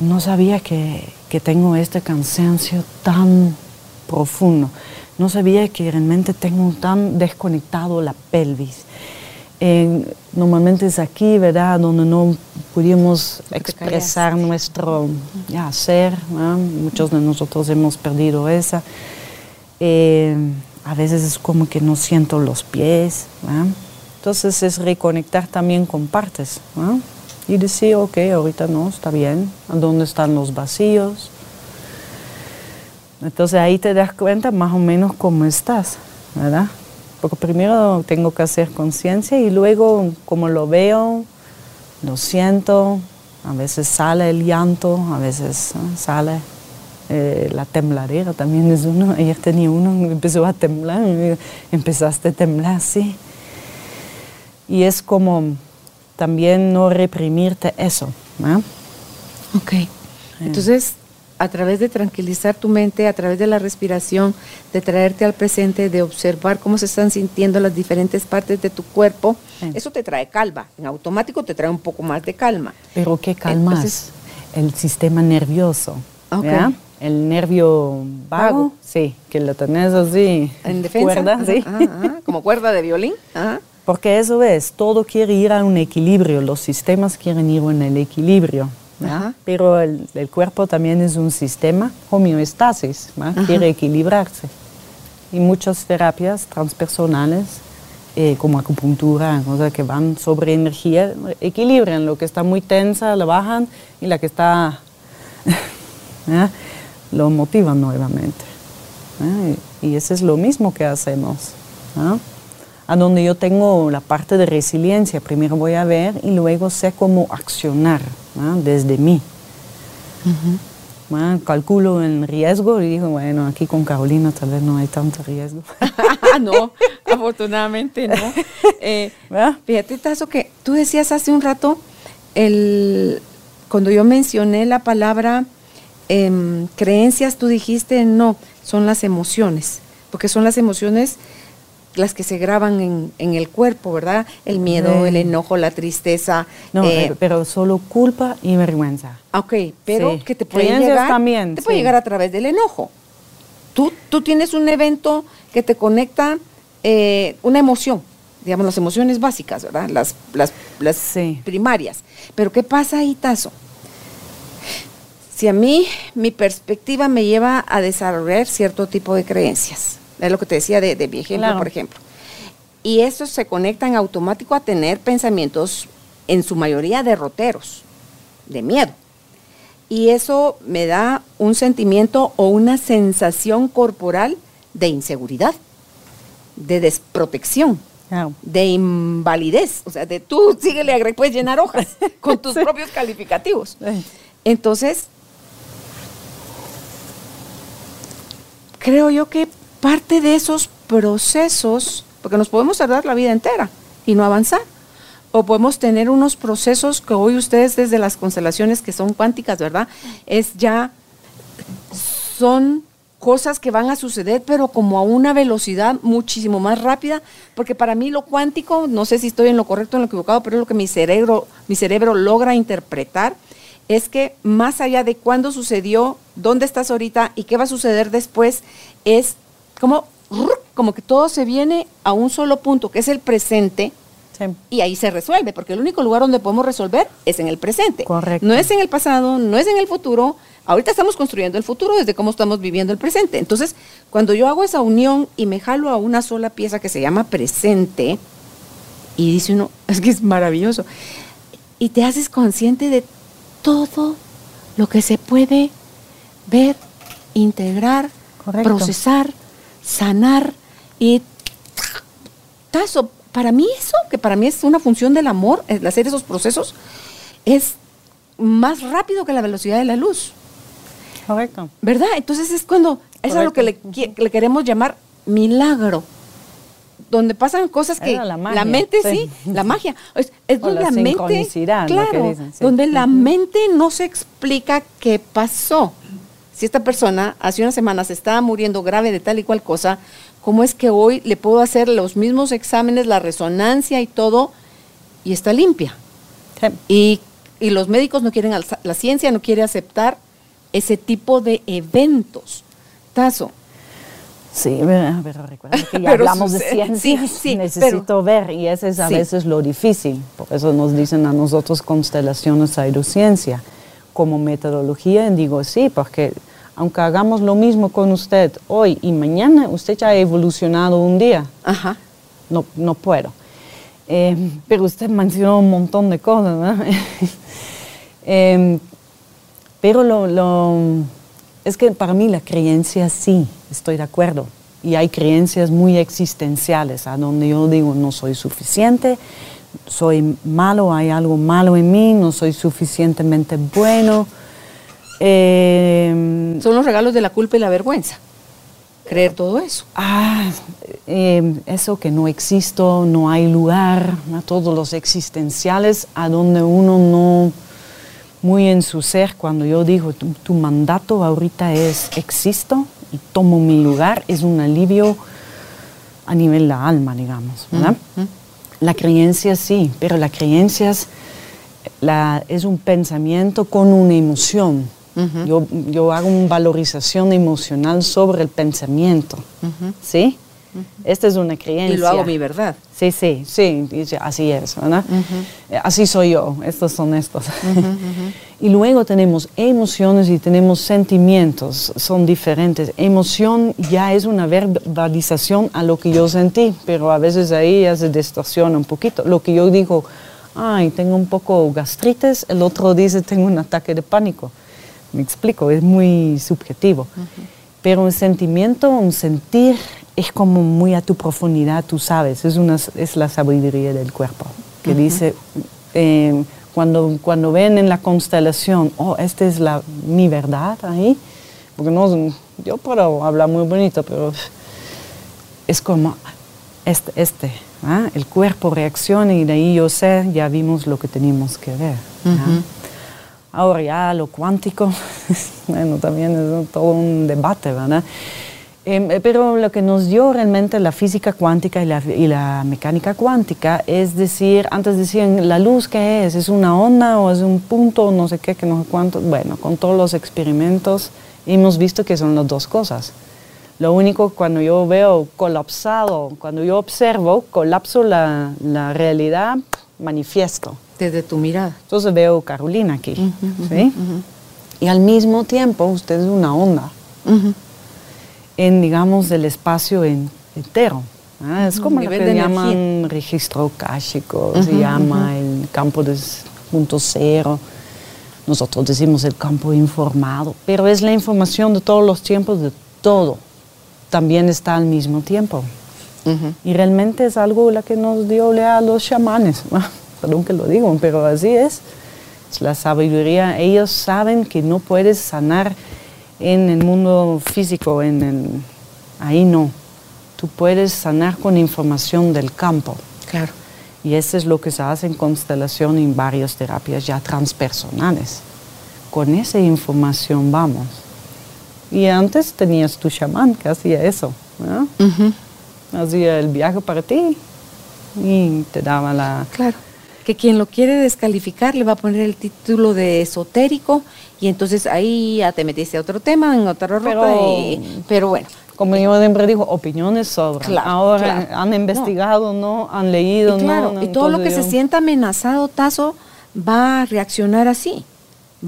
no sabía que, que tengo este cansancio tan profundo, no sabía que realmente tengo tan desconectado la pelvis. Normalmente es aquí, ¿verdad?, donde no pudimos expresar nuestro ya, ser. Muchos de nosotros hemos perdido esa. Eh, a veces es como que no siento los pies. Entonces es reconectar también con partes. Y decir, ok, ahorita no, está bien. ¿Dónde están los vacíos? Entonces ahí te das cuenta más o menos cómo estás, ¿verdad? Porque primero tengo que hacer conciencia y luego como lo veo, lo siento, a veces sale el llanto, a veces ¿no? sale eh, la tembladera, también es uno. Ayer tenía uno que empezó a temblar, empezaste a temblar, sí. Y es como también no reprimirte eso, ¿no? Ok. Entonces, a través de tranquilizar tu mente, a través de la respiración, de traerte al presente, de observar cómo se están sintiendo las diferentes partes de tu cuerpo, Sí. eso te trae calma. En automático te trae un poco más de calma. Pero ¿qué calmas? Entonces- el sistema nervioso. Ok. ¿ya? El nervio vago, Vago. sí, que lo tenés así. En defensa. Cuerda, sí. ajá, ajá, como cuerda de violín. Ajá. Porque eso es, todo quiere ir a un equilibrio, los sistemas quieren ir en el equilibrio. Pero el, el cuerpo también es un sistema homeostasis, quiere equilibrarse. Y muchas terapias transpersonales, eh, como acupuntura, sea, que van sobre energía, equilibran lo que está muy tensa, la bajan, y la que está, lo motivan nuevamente. Y, y eso es lo mismo que hacemos. A donde yo tengo la parte de resiliencia. Primero voy a ver y luego sé cómo accionar desde mí. calculo el riesgo y digo, bueno, aquí con Carolina tal vez no hay tanto riesgo. no, afortunadamente no. Eh, fíjate, Tazo, que tú decías hace un rato, el, cuando yo mencioné la palabra em, creencias, tú dijiste, no, son las emociones, porque son las emociones las que se graban en, el cuerpo, ¿verdad? El miedo, el enojo, la tristeza. No, eh, pero solo culpa y vergüenza. Ok, pero que te puede llegar, también, te puede llegar a través del enojo. Tú, tú tienes un evento que te conecta eh, una emoción, digamos las emociones básicas, ¿verdad? Las, las, las primarias. Pero ¿qué pasa ahí, Tazo? Si a mí mi perspectiva me lleva a desarrollar cierto tipo de creencias, es lo que te decía de, mi ejemplo, por ejemplo. Y estos se conectan automático a tener pensamientos, en su mayoría derroteros, de miedo. Y eso me da un sentimiento o una sensación corporal de inseguridad, de desprotección, de invalidez. O sea, de tú síguele, puedes llenar hojas con tus propios calificativos. Entonces, creo yo que parte de esos procesos, porque nos podemos tardar la vida entera y no avanzar, o podemos tener unos procesos que hoy ustedes desde las constelaciones que son cuánticas, ¿verdad? Es ya, son cosas que van a suceder, pero como a una velocidad muchísimo más rápida, porque para mí lo cuántico, no sé si estoy en lo correcto o en lo equivocado, pero es lo que mi cerebro, mi cerebro logra interpretar, es que más allá de cuándo sucedió, dónde estás ahorita y qué va a suceder después, es como, como que todo se viene a un solo punto, que es el presente, y ahí se resuelve, porque el único lugar donde podemos resolver es en el presente. Correcto. No es en el pasado, no es en el futuro. Ahorita estamos construyendo el futuro desde cómo estamos viviendo el presente. Entonces, cuando yo hago esa unión y me jalo a una sola pieza que se llama presente, y dice uno, es que es maravilloso, y te haces consciente de todo lo que se puede ver, integrar, procesar, sanar y tazo. Para mí eso, que para mí es una función del amor, el hacer esos procesos, es más rápido que la velocidad de la luz. Correcto. ¿Verdad? Entonces es cuando, es lo que le, le, queremos llamar milagro. Donde pasan cosas que la, mente sí. la magia. Es, donde la, mente, claro, donde la mente no se explica qué pasó si esta persona hace unas semanas estaba muriendo grave de tal y cual cosa, ¿cómo es que hoy le puedo hacer los mismos exámenes, la resonancia y todo, y está limpia? Y, los médicos no quieren, la ciencia no quiere aceptar ese tipo de eventos. Tazo. Sí, pero recuerda que ya hablamos de ciencia, sí, necesito ver, y ese es a veces lo difícil, por eso nos dicen a nosotros constelaciones pseudociencia como metodología, digo sí, porque aunque hagamos lo mismo con usted hoy y mañana, usted ya ha evolucionado un día. Ajá. No, no puedo. Eh, pero usted mencionó un montón de cosas, ¿no? Em, pero lo, lo, es que para mí la creencia sí, estoy de acuerdo. Y hay creencias muy existenciales, a donde yo digo no soy suficiente, soy malo, hay algo malo en mí, no soy suficientemente bueno. Em, Son los regalos de la culpa y la vergüenza. Creer todo eso. Ah, em, eso que no existo, no hay lugar, a todos los existenciales a donde uno no, muy en su ser, cuando yo digo, tu, mandato ahorita es existo y tomo mi lugar, es un alivio a nivel de la alma, digamos, ¿verdad? La creencia sí, pero la creencia es, es un pensamiento con una emoción. Yo, yo, hago una valorización emocional sobre el pensamiento. ¿Sí? Esta es una creencia. Y lo hago mi verdad. Sí, sí, sí, así es, ¿verdad? Eh, así soy yo, estos son estos. y luego tenemos emociones y tenemos sentimientos, son diferentes. Emoción ya es una verbalización a lo que yo sentí, pero a veces ahí ya se distorsiona un poquito. Lo que yo digo, ay, tengo un poco gastritis, el otro dice, tengo un ataque de pánico. Me explico, es muy subjetivo Pero un sentimiento, un sentir, es como muy a tu profundidad, tú sabes, es, una, es la sabiduría del cuerpo, que dice, eh, cuando, cuando ven en la constelación, oh, esta es la, mi verdad ahí, porque no, yo puedo hablar muy bonito, pero es como este, este ¿ah? el cuerpo reacciona y de ahí yo sé, ya vimos lo que teníamos que ver. Ahora ya lo cuántico, bueno, también es todo un debate, ¿verdad? Em, eh, pero lo que nos dio realmente la física cuántica y la, y la, mecánica cuántica es decir, antes decían, ¿la luz qué es? ¿Es una onda o es un punto, no sé qué, que no sé cuánto? Bueno, con todos los experimentos hemos visto que son las dos cosas. Lo único cuando yo veo colapsado, cuando yo observo, colapso la, la realidad, manifiesto. Desde tu mirada. Entonces veo Carolina aquí, ¿sí? Y al mismo tiempo usted es una onda en, digamos, el espacio entero. Es como lo que llaman registro káshico, se llama el campo de punto cero. Nosotros decimos el campo informado, pero es la información de todos los tiempos, de todo. También está al mismo tiempo. Y realmente es algo la que nos dio a los chamanes. Perdón que lo digo, pero así es. Es la sabiduría. Ellos saben que no puedes sanar en el mundo físico, en el, ahí no. Tú puedes sanar con información del campo. Claro. Y eso es lo que se hace en constelación en varias terapias ya transpersonales. Con esa información vamos. Y antes tenías tu chamán que hacía eso. Hacía el viaje para ti y te daba la... Claro que quien lo quiere descalificar le va a poner el título de esotérico y entonces ahí ya te metiste a otro tema, en otra ruta, pero, bueno. Como yo siempre digo, opiniones sobran. Ahora han investigado, no. Han leído, y no, Y todo lo que se sienta amenazado, Tazo, va a reaccionar así.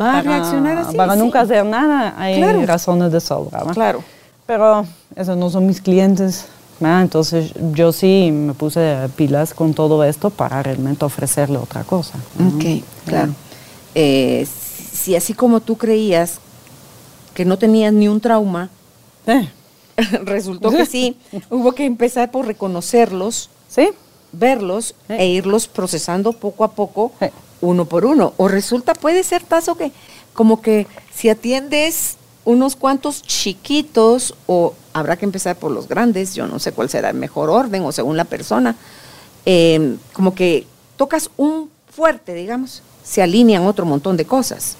Va a reaccionar así. Para nunca hacer nada, hay razones de sobra. Claro. Pero esos no son mis clientes. Entonces yo sí me puse pilas con todo esto para realmente ofrecerle otra cosa. Ok, claro. Eh, si así como tú creías que no tenías ni un trauma, eh. resultó que sí, hubo que empezar por reconocerlos, ¿Sí? verlos e irlos procesando poco a poco, uno por uno. O resulta, puede ser, Tazo, que como que si atiendes unos cuantos chiquitos o habrá que empezar por los grandes, yo no sé cuál será el mejor orden o según la persona, em, como que tocas un fuerte, digamos, se alinean otro montón de cosas.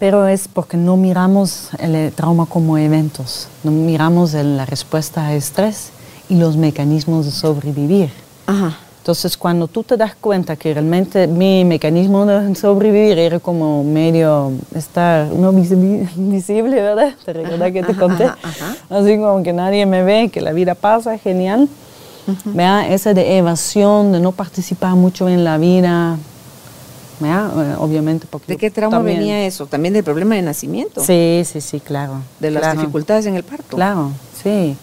Pero es porque no miramos el trauma como eventos, no miramos la respuesta a estrés y los mecanismos de sobrevivir. Ajá. Entonces, cuando tú te das cuenta que realmente mi mecanismo de sobrevivir era como medio estar no visible, ¿verdad? ¿Te recuerdas que te conté? Así como que nadie me ve, que la vida pasa, genial. Vea, esa de evasión, de no participar mucho en la vida, ¿vea? Eh, obviamente porque... ¿De qué trauma venía eso? ¿También del problema de nacimiento? Sí, sí, sí, claro. De las dificultades en el parto. Claro, sí.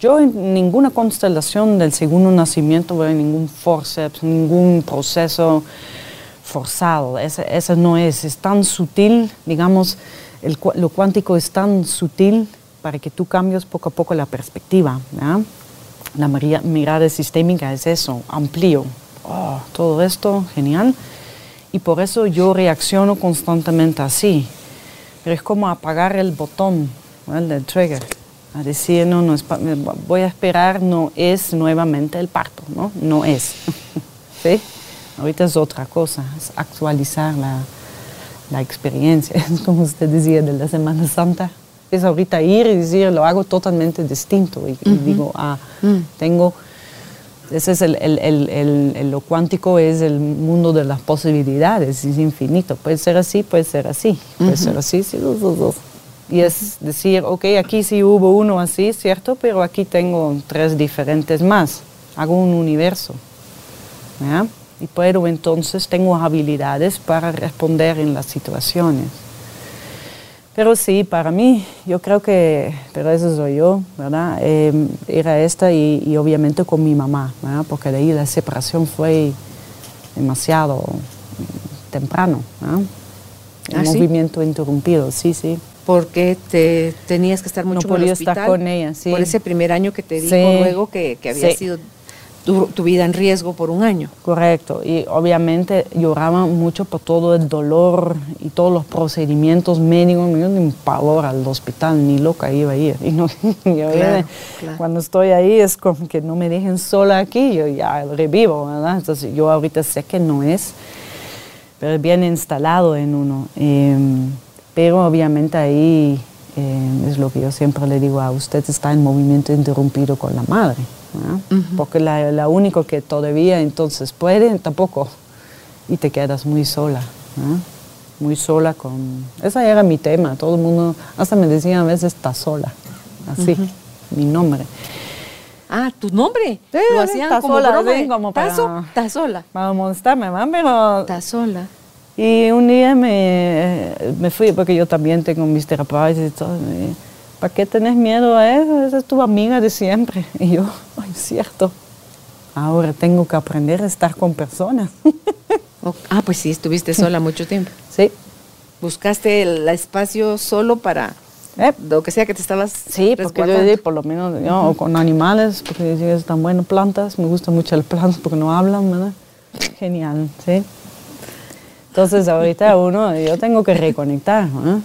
Yo en ninguna constelación del segundo nacimiento veo ningún forceps, ningún proceso forzado. Ese, no es, es tan sutil, digamos, lo cuántico es tan sutil para que tú cambies poco a poco la perspectiva. La mirada sistémica es eso, amplio. Oh, todo esto, genial. Y por eso yo reacciono constantemente así. Pero es como apagar el botón del trigger a decir, no, no voy a esperar, no es nuevamente el parto, ¿no? No es. ¿Sí? Ahorita es otra cosa, es actualizar la, la experiencia, es como usted decía de la Semana Santa. Es ahorita ir y decir, lo hago totalmente distinto. Y, digo, ah, mm. tengo, ese es el, el, el, lo cuántico es el mundo de las posibilidades, es infinito. Puede ser así, puede ser así, puede ser así, sí, dos, dos, dos. Y es decir, ok, aquí sí hubo uno así, ¿cierto? Pero aquí tengo tres diferentes más. Hago un universo. ¿ya? Y puedo entonces, tengo habilidades para responder en las situaciones. Pero sí, para mí, yo creo que, pero eso soy yo, ¿verdad? Em, era esta y, obviamente con mi mamá, ¿verdad? Porque de ahí la separación fue demasiado temprano, ¿verdad? El ¿Ah, movimiento interrumpido, sí, sí. Porque te tenías que estar mucho no en el hospital estar con ella, sí. por ese primer año que te dijo Sí. luego que, que había Sí. sido tu, tu vida en riesgo por un año. Correcto, y obviamente lloraba mucho por todo el dolor y todos los procedimientos médicos, me dio un pavor al hospital, ni loca iba a ir. Y no, yo ya- claro. Cuando estoy ahí es como que no me dejen sola aquí, yo ya revivo, ¿verdad? Entonces yo ahorita sé que no es, pero es bien instalado en uno. Em, pero obviamente ahí em, es lo que yo siempre le digo a usted, está en movimiento interrumpido con la madre, porque la, la único que todavía entonces puede, tampoco, y te quedas muy sola. Muy sola con... Ese era mi tema, todo el mundo, hasta me decían a veces, está sola, así, mi nombre. Ah, tu nombre. Sí, Lo hacían está como sola, broma. como "¿Estás so- para- sola. Para molestarme, ¿verdad? Pero Estás sola. Y un día me, me fui, porque yo también tengo mis terapeutas y todo. ¿Para qué tenés miedo a eso? Esa es tu amiga de siempre. Y yo, ay, es cierto. Ahora tengo que aprender a estar con personas. Ah, pues sí, estuviste sola mucho tiempo. sí. Buscaste el espacio solo para Eh, lo que sea que te estabas Sí, porque yo resguardando. di, por lo menos, yo, o con animales, porque decía, están buenas plantas, me gustan mucho las plantas porque no hablan, ¿verdad? Genial, ¿sí? Entonces ahorita uno, yo tengo que reconectar, ¿no?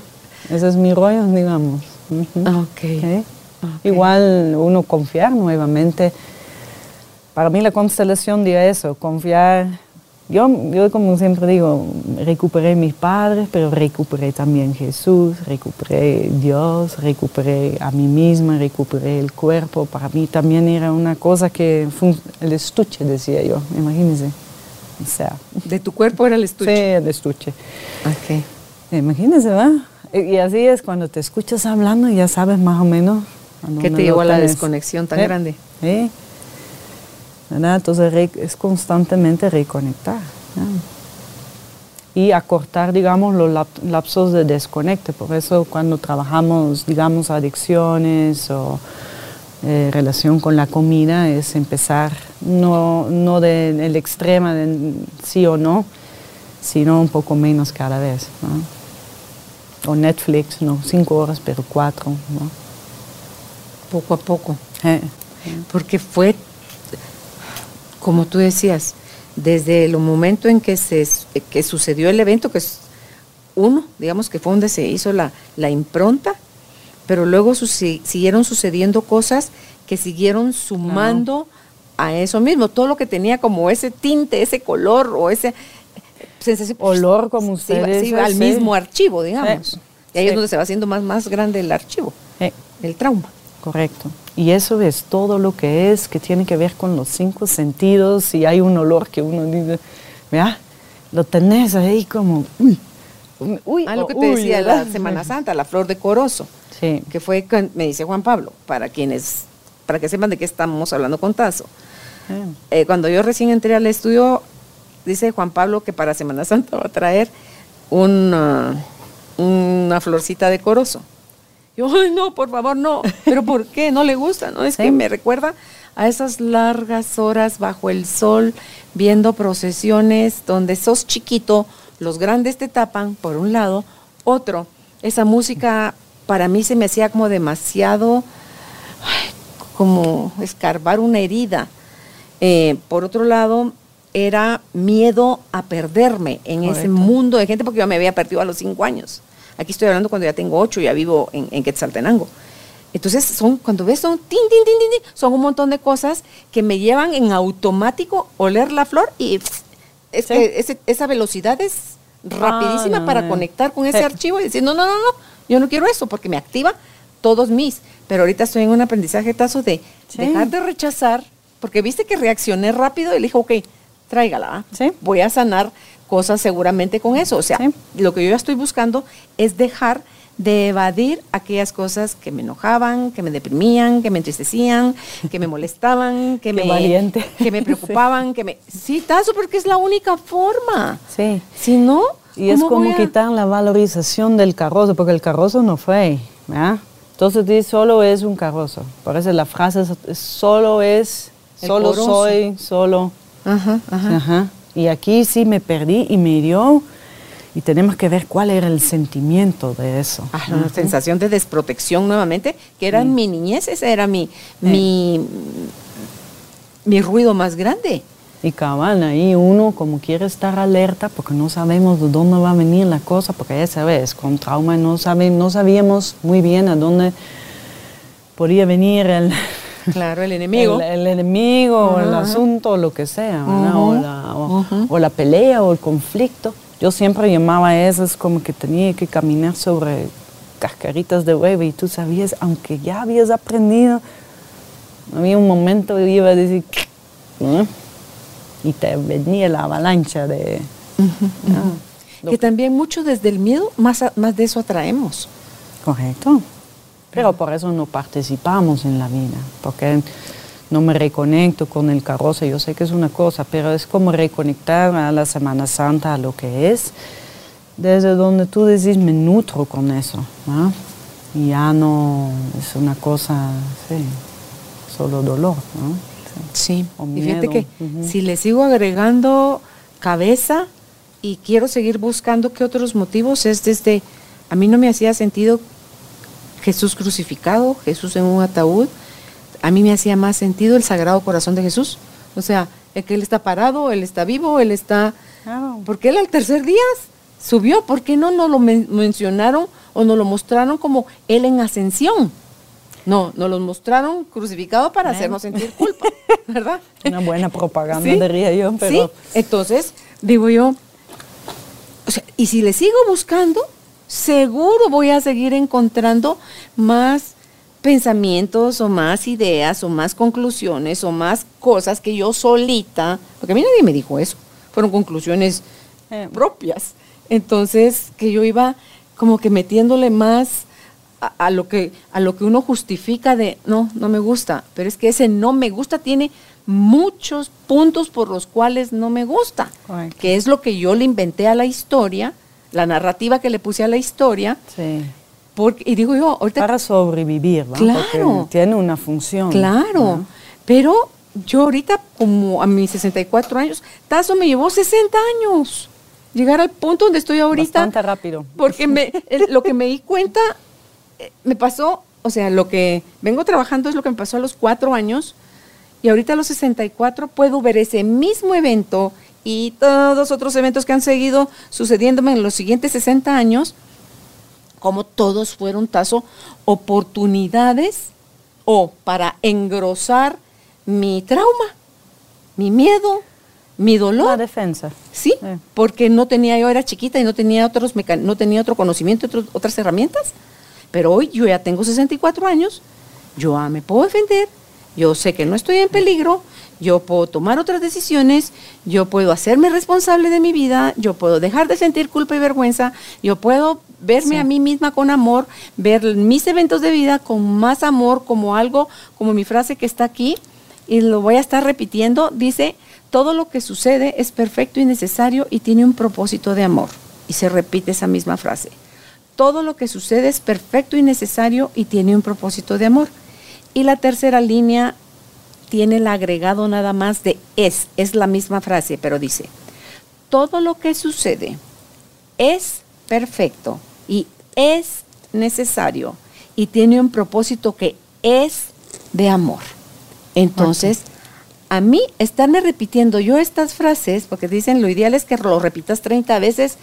Ese es mi rollo, digamos. Ah, ok. ¿Sí? Ok. Igual uno confiar nuevamente. Para mí la constelación diga eso, confiar. Yo, yo como siempre digo, recuperé mis padres, pero recuperé también Jesús, recuperé Dios, recuperé a mí misma, recuperé el cuerpo. Para mí también era una cosa que, el estuche, decía yo, imagínense. O sea, De tu cuerpo era el sí, estuche. el estuche. Ok. Imagínense, ¿verdad? Y y así es, cuando te escuchas hablando ya sabes más o menos. ¿Qué te llevó a la tenés. desconexión tan Sí, grande? Sí. ¿Verdad? Entonces es constantemente reconectar. Y acortar, digamos, los lap- lapsos de desconecte. Por eso cuando trabajamos, digamos, adicciones o eh, relación con la comida, es empezar no, no del el extremo de sí o no, sino un poco menos cada vez. ¿no? O Netflix, no cinco horas, pero cuatro. ¿no? Poco a poco. Eh, Porque fue, como tú decías, desde el momento en que, se, que sucedió el evento, que es uno, digamos que fue donde se hizo la, la impronta, pero luego siguieron sucediendo cosas que siguieron sumando a eso mismo. Todo lo que tenía como ese tinte, ese color o ese sensación. Olor, como ustedes al mismo archivo, digamos. Sí. Y ahí es donde se va haciendo más, más grande el archivo, el trauma. Correcto. Y eso es todo lo que es, que tiene que ver con los cinco sentidos. Y hay un olor que uno dice, mira, lo tenés ahí como, uy, uy. Ah, lo que te uy, decía la. Semana Santa, la flor de corozo, Sí. que fue, me dice Juan Pablo, para quienes, para que sepan de qué estamos hablando con Tazo. Eh, Eh, cuando yo recién entré al estudio, dice Juan Pablo que para Semana Santa va a traer una, una florcita de corozo. Yo, ay, no, por favor, no. ¿Pero por qué? ¿No le gusta? ¿No? Es Sí. que me recuerda a esas largas horas bajo el sol, viendo procesiones donde sos chiquito, los grandes te tapan, por un lado. Otro, esa música para mí se me hacía como demasiado, ay, como escarbar una herida. Eh, por otro lado, era miedo a perderme en ese mundo de gente porque yo me había perdido a los cinco años. Aquí estoy hablando cuando ya tengo ocho, ya vivo en, en Quetzaltenango. Entonces, son, cuando ves, son, tin, tin, tin, tin, tin, son un montón de cosas que me llevan en automático oler la flor y pff, es Sí. que ese- esa velocidad es rapidísima para conectar con ese Sí. archivo y decir, no, no, no, no, yo no quiero eso porque me activa todos mis. Pero ahorita estoy en un aprendizaje tazo de Sí. dejar de rechazar, porque viste que reaccioné rápido y le dije, ok, tráigala. Sí. voy a sanar cosas seguramente con eso. O sea, Sí. lo que yo ya estoy buscando es dejar de evadir aquellas cosas que me enojaban, que me deprimían, que me entristecían, que me molestaban, que Qué me valiente. que me preocupaban, que me sí, tazo porque es la única forma. Sí. Si no, Y es ¿cómo como a- quitar la valorización del carrozo, porque el carrozo no fue, ¿verdad? Entonces dice, solo es un carrozo. Por eso la frase es, solo es, El solo corozo. soy, solo. Ajá, ajá. Ajá. Y aquí sí me perdí y me dio y tenemos que ver cuál era el sentimiento de eso. Ah, una sensación de desprotección nuevamente, que era en mi niñez, ese era mi, mi, mi ruido más grande. Y cabal, ahí uno como quiere estar alerta porque no sabemos de dónde va a venir la cosa, porque ya sabes, con trauma no, sabe, no sabíamos muy bien a dónde podía venir el, claro, el enemigo. El, enemigo, o el asunto, lo que sea, o, la, o, la, pelea o el conflicto. Yo siempre llamaba eso, es como que tenía que caminar sobre cascaritas de huevo y tú sabías, aunque ya habías aprendido, había un momento que iba a decir, y te venía la avalancha de... que también mucho desde el miedo, más, más de eso atraemos. Correcto. Pero por eso no participamos en la vida, porque no me reconecto con el carroza. Yo sé que es una cosa, pero es como reconectar a la Semana Santa, a lo que es, desde donde tú decís, me nutro con eso. Y ya no es una cosa, sí, solo dolor. ¿no? Sí, y fíjate que si le sigo agregando cabeza y quiero seguir buscando qué otros motivos, es desde, a mí no me hacía sentido Jesús crucificado, Jesús en un ataúd, a mí me hacía más sentido el Sagrado Corazón de Jesús. O sea, el que Él está parado, Él está vivo, Él está... Porque Él al tercer día subió, ¿por qué no nos lo mencionaron o nos lo mostraron como Él en ascensión? No, nos los mostraron crucificado para hacernos sentir culpa, ¿verdad? Una buena propaganda, diría yo, pero... Sí, entonces, digo yo, o sea, y si le sigo buscando, seguro voy a seguir encontrando más pensamientos o más ideas o más conclusiones o más cosas que yo solita, porque a mí nadie me dijo eso, fueron conclusiones eh. propias. Entonces, que yo iba como que metiéndole más a, lo que, a lo que uno justifica de, no, no me gusta, pero es que ese no me gusta tiene muchos puntos por los cuales no me gusta, que es lo que yo le inventé a la historia, la narrativa que le puse a la historia. Sí. Porque, y digo yo, ahorita... Para sobrevivir, ¿no? Claro. Porque tiene una función. Claro. Pero yo ahorita, como a mis 64 años, Tazo me llevó 60 años llegar al punto donde estoy ahorita. Bastante rápido. Porque me, lo que me di cuenta me pasó, o sea, lo que vengo trabajando es lo que me pasó a los cuatro años y ahorita a los 64 puedo ver ese mismo evento y todos otros eventos que han seguido sucediéndome en los siguientes 60 años, como todos fueron tazo oportunidades o para engrosar mi trauma, mi miedo, mi dolor. La defensa. Sí, porque no tenía, yo era chiquita y no tenía otros no tenía otro conocimiento, otras herramientas. Pero hoy yo ya tengo 64 años, yo me puedo defender, yo sé que no estoy en peligro, yo puedo tomar otras decisiones, yo puedo hacerme responsable de mi vida, yo puedo dejar de sentir culpa y vergüenza, yo puedo verme a mí misma con amor, ver mis eventos de vida con más amor, como algo, como mi frase que está aquí, y lo voy a estar repitiendo, dice, todo lo que sucede es perfecto y necesario y tiene un propósito de amor. Y se repite esa misma frase todo lo que sucede es perfecto y necesario y tiene un propósito de amor. Y la tercera línea tiene el agregado nada más de es, es la misma frase, pero dice, todo lo que sucede es perfecto y es necesario y tiene un propósito que es de amor. Entonces, a mí estarme repitiendo yo estas frases, porque dicen lo ideal es que lo repitas 30 veces,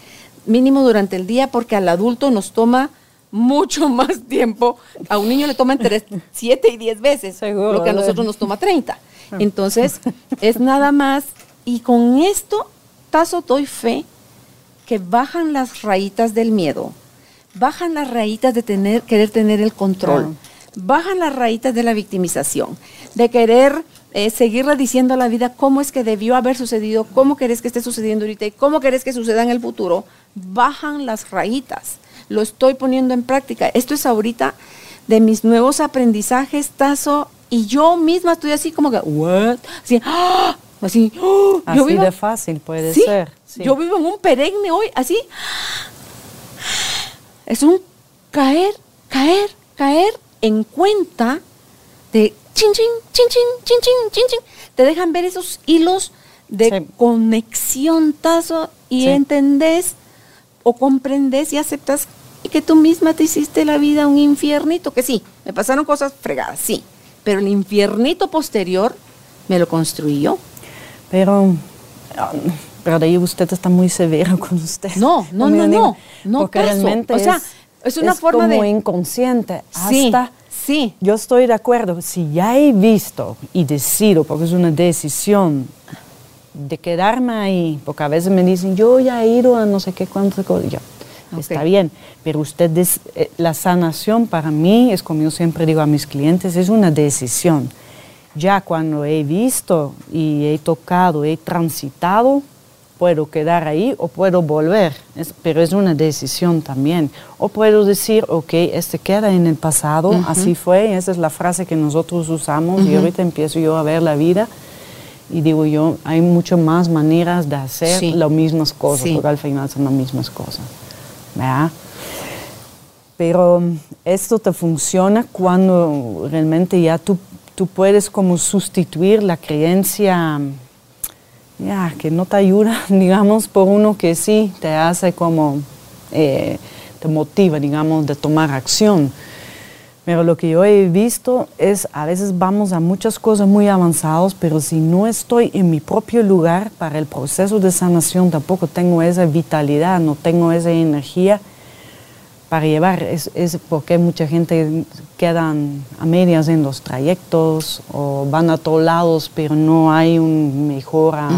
mínimo durante el día porque al adulto nos toma mucho más tiempo. A un niño le toma entre 7 y 10 veces, lo que a nosotros nos toma 30. Ah. Entonces, es nada más. Y con esto, tazo doy fe que bajan las rayitas del miedo, bajan las rayitas de tener, querer tener el control, bajan las rayitas de la victimización, de querer eh, seguirle diciendo a la vida cómo es que debió haber sucedido, cómo querés que esté sucediendo ahorita y cómo querés que suceda en el futuro, bajan las rayitas. Lo estoy poniendo en práctica. Esto es ahorita de mis nuevos aprendizajes, Tazo, y yo misma estoy así como que, ¿what? Así, ¡ah! así, ¡oh! así de fácil puede ser. Yo vivo en un perenne hoy, así. Es un caer, caer, caer en cuenta de chin, chin, chin, chin, chin, chin, chin, chin. Te dejan ver esos hilos de conexión, Tazo, y entendés o comprendes y aceptas que tú misma te hiciste la vida un infiernito, que sí, me pasaron cosas fregadas, sí, pero el infiernito posterior me lo construí yo. Pero, pero de ahí usted está muy severo con usted. No, no, no, no, no, porque realmente o sea, es, una forma como de inconsciente. Sí, Hasta sí. yo estoy de acuerdo. Si ya he visto y decido, porque es una decisión de quedarme ahí, porque a veces me dicen, yo ya he ido a no sé qué cuántas cosas, ya, está bien, pero usted, des- eh, la sanación para mí, es como yo siempre digo a mis clientes, es una decisión. Ya cuando he visto y he tocado, he transitado, puedo quedar ahí o puedo volver, Es- pero es una decisión también. O puedo decir, ok, este queda en el pasado, así fue, esa es la frase que nosotros usamos y ahorita empiezo yo a ver la vida y digo yo, hay mucho más maneras de hacer Sí. las mismas cosas, Sí. porque al final son las mismas cosas. ¿verdad? Pero mm, esto te funciona cuando realmente ya tú, tú puedes como sustituir la creencia mm, ya, que no te ayuda, digamos, por uno que sí te hace como, eh, te motiva, digamos, de tomar acción. Pero lo que yo he visto es, a veces vamos a muchas cosas muy avanzadas, pero si no estoy en mi propio lugar para el proceso de sanación, tampoco tengo esa vitalidad, no tengo esa energía para llevar. Es, es porque mucha gente quedan a medias en los trayectos o van a todos lados, pero no hay un mejora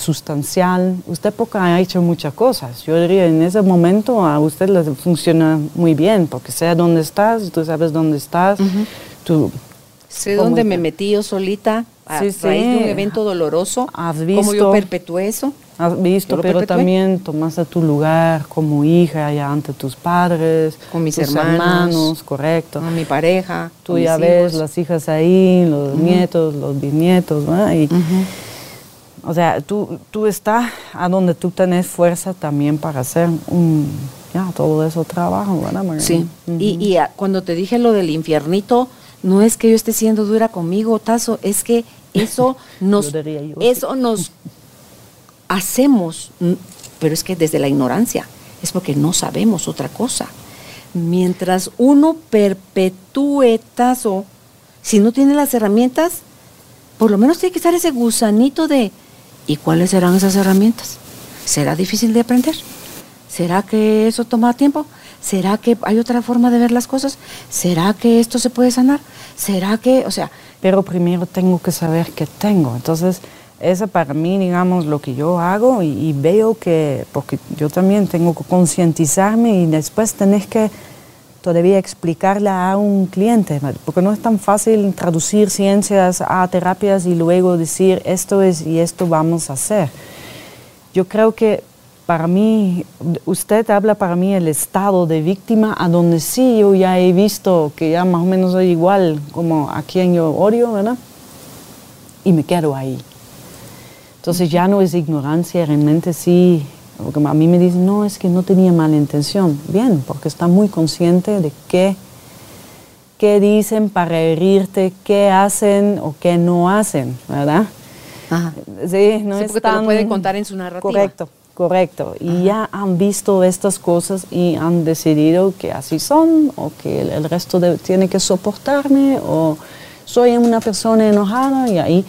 sustancial. Usted porque ha hecho muchas cosas. Yo diría, en ese momento a usted le funciona muy bien, porque sea dónde estás, tú sabes dónde estás, tú Sé ¿Cómo dónde me metí yo solita a Sí, raíz de un sí. evento doloroso. Has Cómo visto. yo perpetué eso. has visto, pero perpetué. también tomaste tu lugar como hija ya ante tus padres, Con mis tus hermanos. correcto. Con mi pareja. Tú ya ves hijos. las hijas ahí, los nietos, los bisnietos, ¿no? Y, O sea, tú, tú estás a donde tú tenés fuerza también para hacer un, ya, todo eso trabajo, ¿verdad? María? Sí. Y, y a- cuando te dije lo del infiernito, no es que yo esté siendo dura conmigo, Tazo, es que eso nos, Yo diría yo. eso nos hacemos, pero es que desde la ignorancia, es porque no sabemos otra cosa. Mientras uno perpetúe Tazo, si no tiene las herramientas, por lo menos tiene que estar ese gusanito de, ¿y cuáles serán esas herramientas? ¿Será difícil de aprender? ¿Será que eso toma tiempo? ¿Será que hay otra forma de ver las cosas? ¿Será que esto se puede sanar? ¿Será que, o sea, Pero primero tengo que saber qué tengo. Entonces, eso para mí, digamos, lo que yo hago y, y veo que, porque yo también tengo que concientizarme y después tenés que todavía explicarle a un cliente, porque no es tan fácil traducir ciencias a terapias y luego decir esto es y esto vamos a hacer. Yo creo que para mí, usted habla para mí el estado de víctima, a donde sí yo ya he visto que ya más o menos soy igual como a quien yo odio, ¿verdad? Y me quedo ahí. Entonces ya no es ignorancia, realmente sí, porque a mí me dicen, no, es que no tenía mala intención. Bien, porque está muy consciente de qué, qué dicen para herirte, qué hacen o qué no hacen, ¿verdad? Ajá. Sí, no Sí, es porque te lo tan- puede contar en su narrativa. Correcto, correcto. Y ya han visto estas cosas y han decidido que así son o que el, el resto de- tiene que soportarme o soy una persona enojada y ahí.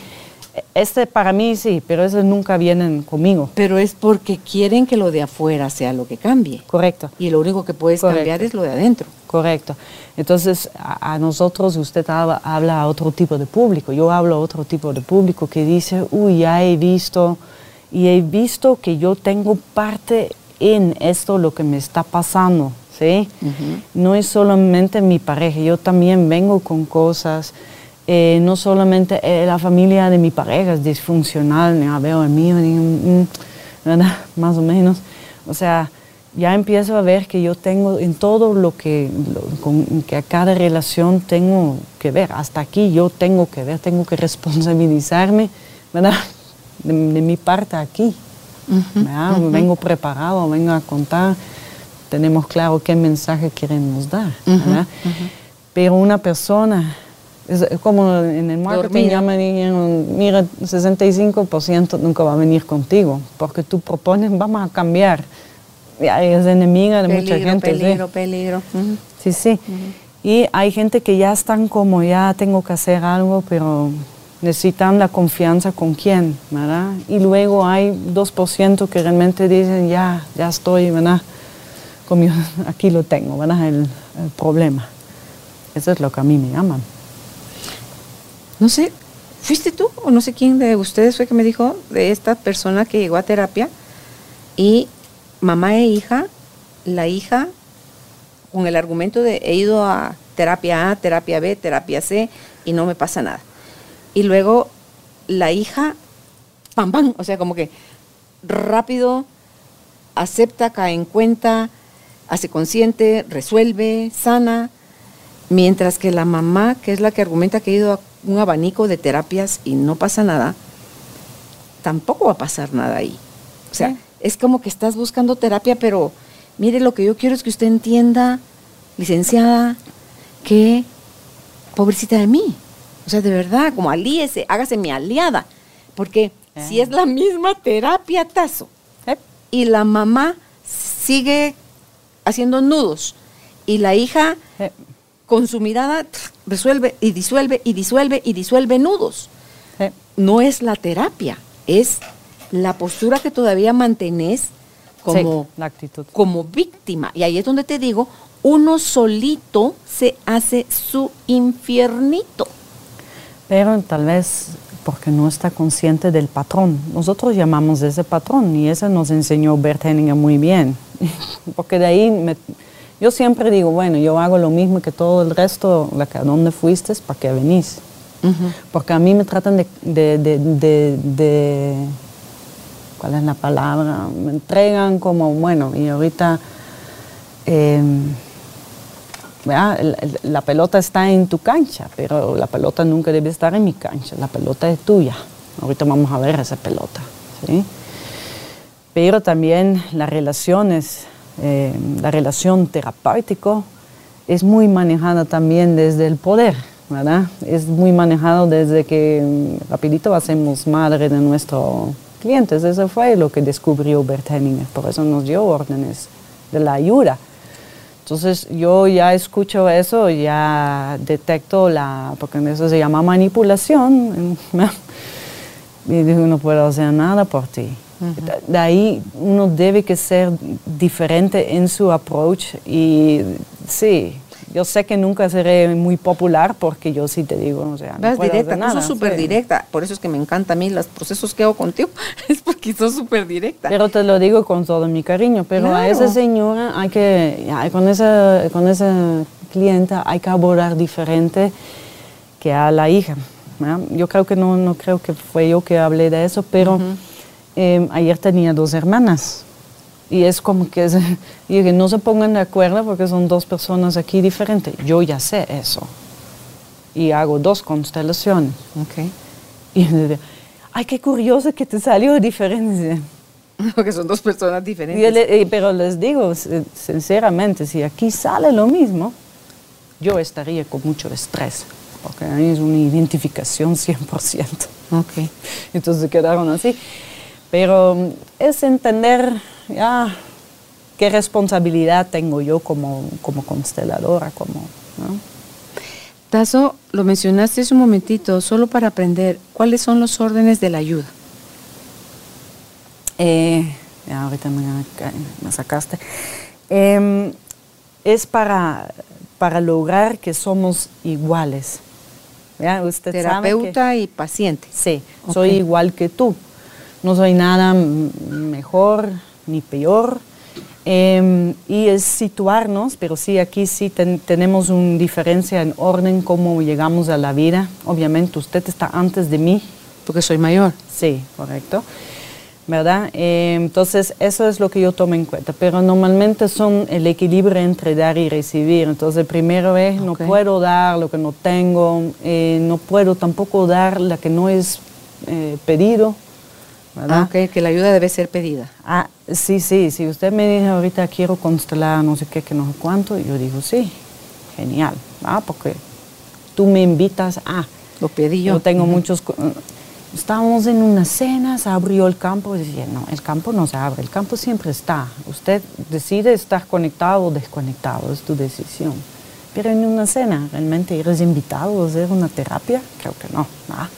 Este para mí sí, pero esos nunca vienen conmigo. pero es porque quieren que lo de afuera sea lo que cambie. Correcto. Y lo único que puedes Correcto. cambiar es lo de adentro. Correcto. Entonces, a, a nosotros usted habla, habla a otro tipo de público. Yo hablo a otro tipo de público que dice, uy, ya he visto y he visto que yo tengo parte en esto, lo que me está pasando, ¿sí? No es solamente mi pareja, yo también vengo con cosas. Eh, no solamente eh, la familia de mi pareja es disfuncional, ya veo el mío, digo, mm, ¿verdad? Más o menos. O sea, ya empiezo a ver que yo tengo en todo lo que, lo- con que a cada relación tengo que ver. Hasta aquí yo tengo que ver, tengo que responsabilizarme, ¿verdad? De, de mi parte aquí. ¿verdad? Vengo preparado, vengo a contar, tenemos claro qué mensaje queremos dar. Pero una persona, es como en el marketing Dormida. ya me dijeron, mira, 65% nunca va a venir contigo, porque tú propones, vamos a cambiar ya es enemiga de mucha Peligro, gente. sí. peligro, peligro. Ujú. Sí, sí. Y hay gente que ya están como, ya tengo que hacer algo, pero necesitan la confianza con quién, ¿verdad? Y luego hay 2% que realmente dicen, ya, ya estoy, ¿verdad? Con mi- aquí lo tengo, ¿verdad? El, el problema. Eso es lo que a mí me llaman. No sé, ¿fuiste tú o no sé quién de ustedes fue que me dijo de esta persona que llegó a terapia y mamá e hija, la hija con el argumento de he ido a terapia A, terapia B, terapia C y no me pasa nada. Y luego la hija, pam, pam, o sea, como que rápido acepta, cae en cuenta, hace consciente, resuelve, sana, mientras que la mamá, que es la que argumenta que ha ido a un abanico de terapias y no pasa nada, tampoco va a pasar nada ahí. O sea, Sí. es como que estás buscando terapia, pero mire, lo que yo quiero es que usted entienda, licenciada, que pobrecita de mí. O sea, de verdad, como alíese, hágase mi aliada. Porque si Ah. es la misma terapia, tazo, ¿Eh? y la mamá sigue haciendo nudos, y la hija Eh, con su mirada resuelve y disuelve y disuelve y disuelve nudos. No es la terapia, es la postura que todavía mantenés como, Sí, la actitud. como víctima. Y ahí es donde te digo, uno solito se hace su infiernito. Pero tal vez porque no está consciente del patrón. Nosotros llamamos ese patrón y ese nos enseñó Bert Hellinger muy bien. porque de ahí me- yo siempre digo, bueno, yo hago lo mismo que todo el resto, la que a dónde fuiste, ¿para qué venís? Porque a mí me tratan de, de, de- de- ¿cuál es la palabra? Me entregan como, bueno, y ahorita... em, ¿verdad? El- el- La pelota está en tu cancha, pero la pelota nunca debe estar en mi cancha. La pelota es tuya. Ahorita vamos a ver esa pelota. ¿sí? Pero también las relaciones, eh, la relación terapéutico es muy manejada también desde el poder, ¿verdad? Es muy manejado desde que mm, rapidito hacemos madre de nuestros clientes. Eso fue lo que descubrió Bert Hellinger. Por eso nos dio órdenes de la ayuda. Entonces yo ya escucho eso, ya detecto la, porque eso se llama manipulación. Y digo, no puedo hacer nada por ti. De- ahí uno debe que ser diferente en su approach y sí, yo sé que nunca seré muy popular porque yo sí te digo, o sea, no puedo directa, hacer tú nada. sos súper sí. directa. Por eso es que me encanta a mí los procesos que hago contigo. Es porque sos súper directa. Pero te lo digo con todo mi cariño, pero a esa señora hay que, con esa, con esa clienta hay que abordar diferente que a la hija. Yo creo que no, no creo que fue yo que hablé de eso, pero eh, ayer tenía dos hermanas. Y es como que, es- y que no se pongan de acuerdo porque son dos personas aquí diferentes. Yo ya sé eso. Y hago dos constelaciones. Ok. Y digo, ay, qué curioso que te salió diferente. Porque son dos personas diferentes. le- eh, pero les digo sinceramente, si aquí sale lo mismo, yo estaría con mucho estrés, porque es una identificación 100%. Ok. Entonces quedaron así. Pero es entender ya qué responsabilidad tengo yo como, como consteladora, como, ¿no? Tazo, lo mencionaste hace un momentito, solo para aprender, ¿cuáles son los órdenes de la ayuda? Eh, ya ahorita me, me sacaste. Em, es para, para lograr que somos iguales. ¿Ya? Usted sabe que- Terapeuta y paciente. Sí, soy igual que tú. No soy nada mejor ni peor. Em, y es situarnos, pero sí, aquí sí ten- tenemos una diferencia en orden, cómo llegamos a la vida. Obviamente usted está antes de mí, Porque soy mayor. Sí, correcto. ¿Verdad? Eh, entonces, eso es lo que yo tomo en cuenta. Pero normalmente son el equilibrio entre dar y recibir. Entonces, primero es, no puedo dar lo que no tengo, eh, no puedo tampoco dar la que no es eh, pedido. ¿Verdad? Ah, que la ayuda debe ser pedida. Ah, sí, sí, si usted me dice ahorita quiero constelar no sé qué, que no sé cuánto, yo digo sí, genial, ¿ah? porque tú me invitas a... Lo pedí yo. Yo tengo muchos... estábamos en una cena, se abrió el campo y decía, no, el campo no se abre, el campo siempre está. Usted decide estar conectado o desconectado, es tu decisión. Pero en una cena, ¿realmente eres invitado a hacer una terapia? Creo que no, nada.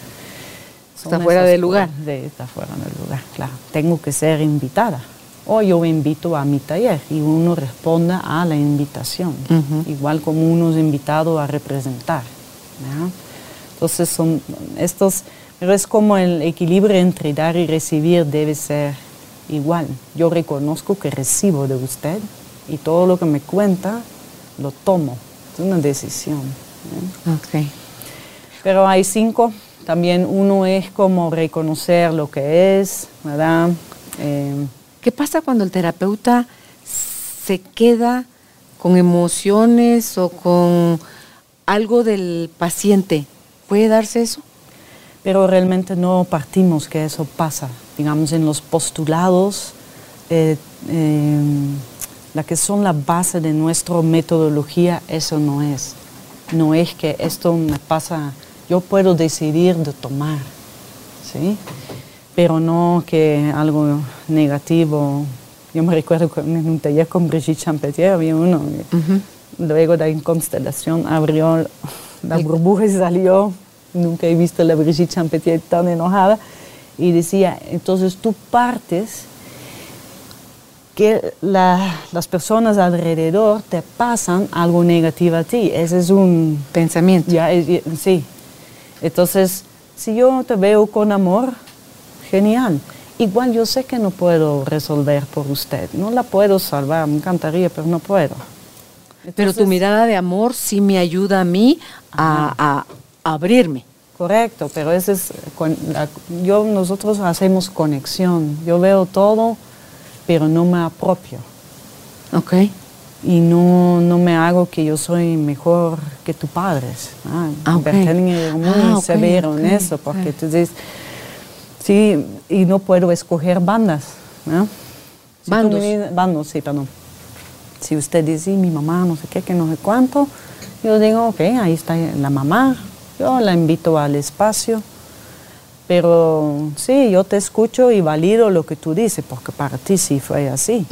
Está fuera del lugar. Está fuera del lugar, claro. Tengo que ser invitada. O yo invito a mi taller y uno responda a la invitación, igual como uno es invitado a representar. Entonces son estos, pero es como el equilibrio entre dar y recibir debe ser igual. Yo reconozco que recibo de usted y todo lo que me cuenta lo tomo. Es una decisión. Okay. Pero hay cinco también uno es como reconocer lo que es, ¿verdad? Eh, ¿Qué pasa cuando el terapeuta se queda con emociones o con algo del paciente? ¿Puede darse eso? Pero realmente no partimos que eso pasa. Digamos, en los postulados, eh, eh, la que son la base de nuestra metodología, eso no es. No es que esto me pasa yo puedo decidir de tomar, ¿sí? Pero no que algo negativo. Yo me recuerdo en un taller con Brigitte Champetier había uno, luego de la constelación abrió la burbuja y salió. Nunca he visto a la Brigitte Champetier tan enojada. Y decía, entonces tú partes que las personas alrededor te pasan algo negativo a ti. Ese es un pensamiento. Ya, sí, entonces, si yo te veo con amor, genial. Igual yo sé que no puedo resolver por usted, no la puedo salvar, me encantaría, pero no puedo. pero tu mirada de amor sí me ayuda a mí a, abrirme. Correcto, pero ese es, yo, nosotros hacemos conexión. Yo veo todo, pero no me apropio. Ok y no, no me hago que yo soy mejor que tus padres. Ah, ah okay. es muy ah, severo en eso, porque tú dices, sí, y no puedo escoger bandas. ¿no? bandos. bandos, sí, perdón. Si usted dice, mi mamá, no sé qué, que no sé cuánto, yo digo, ok, ahí está la mamá, yo la invito al espacio, pero sí, yo te escucho y valido lo que tú dices, porque para ti sí fue así.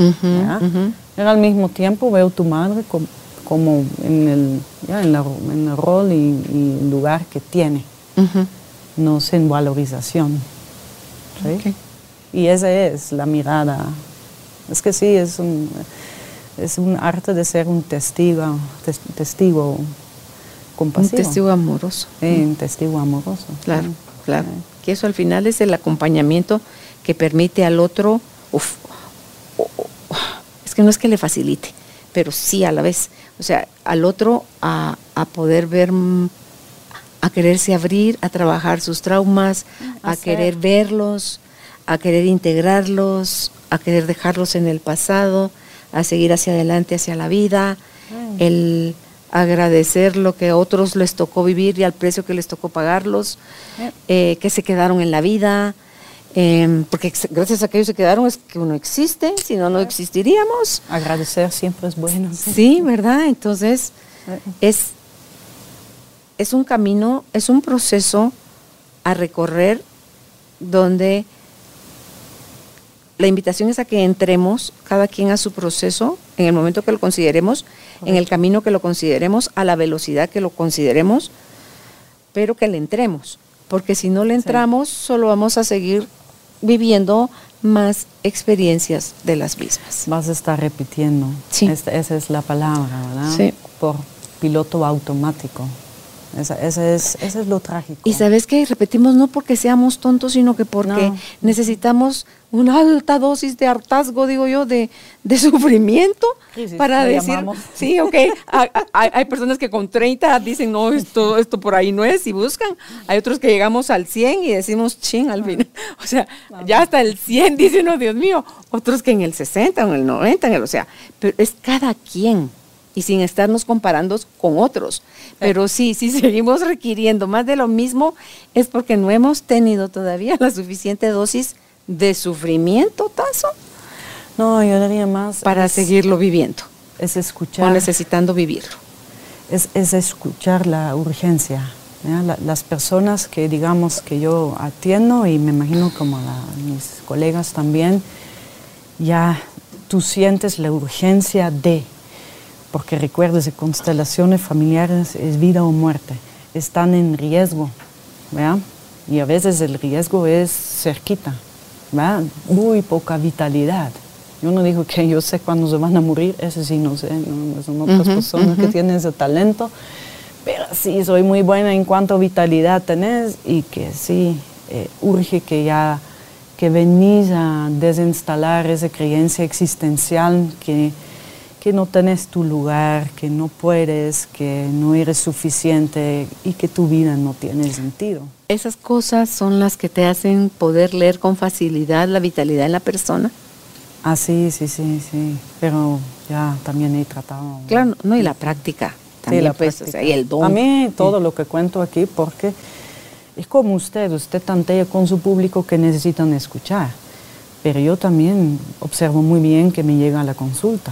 Pero al mismo tiempo veo tu madre como, en, el, en, el rol y, el lugar que tiene, no sin valorización. Y esa es la mirada. Es que sí, es un, es un arte de ser un testigo, testigo compasivo. Un testigo amoroso. Sí, un testigo amoroso. Claro, claro que eso al final es el acompañamiento que permite al otro, es que no es que le facilite, pero sí a la vez, o sea, al otro a, poder ver, a quererse abrir, a trabajar sus traumas, a querer verlos, a querer integrarlos, a querer dejarlos en el pasado, a seguir hacia adelante, hacia la vida, el agradecer lo que a otros les tocó vivir y al precio que les tocó pagarlos, eh, que se quedaron en la vida, em, porque gracias a que ellos se quedaron es que uno existe, si no, no existiríamos. Agradecer siempre es bueno. Sí, ¿verdad? Entonces, es, es un camino, es un proceso a recorrer donde la invitación es a que entremos cada quien a su proceso en el momento que lo consideremos, en el camino que lo consideremos, a la velocidad que lo consideremos, pero que le entremos, porque si no le entramos, solo vamos a seguir viviendo más experiencias de las mismas. Vas a estar repitiendo. Sí. esa es la palabra, ¿verdad? Sí. Por piloto automático. Ese es, es lo trágico. Y sabes que repetimos no porque seamos tontos, sino que porque necesitamos una alta dosis de hartazgo, digo yo, de, sufrimiento para decir, sí, ok, hay, personas que con 30 dicen, no, esto, esto por ahí no es, y buscan. Hay otros que llegamos al 100 y decimos, ching, al final. O sea, ya hasta el 100 dicen, no, Dios mío. Otros que en el 60 o en el 90, en el, o sea, pero es cada quien y sin estarnos comparando con otros. Pero sí, si seguimos requiriendo más de lo mismo, es porque no hemos tenido todavía la suficiente dosis de sufrimiento, Tazo. No, yo diría más. Para seguirlo viviendo. Es escuchar. O necesitando vivirlo. Es, es escuchar la urgencia. las personas que digamos que yo atiendo y me imagino como mis colegas también, ya tú sientes la urgencia de, porque recuerdes, constelaciones familiares es vida o muerte, están en riesgo, ¿verdad? y a veces el riesgo es cerquita, ¿verdad? muy poca vitalidad. Yo no digo que yo sé cuándo se van a morir, eso sí no sé, son otras personas que tienen ese talento, pero sí, soy muy buena en cuanto a vitalidad tenés y que sí, eh, urge que ya, que venís a desinstalar esa creencia existencial que, que no tenés tu lugar, que no puedes, que no eres suficiente y que tu vida no tiene sentido. ¿Esas cosas son las que te hacen poder leer con facilidad la vitalidad en la persona? Ah, sí, sí, sí, sí, pero ya también he tratado. Claro, no, y la práctica sí, la pues, y el don. A mí todo lo que cuento aquí, porque es como usted, usted tantea con su público que necesitan escuchar, pero yo también observo muy bien que me llega la consulta.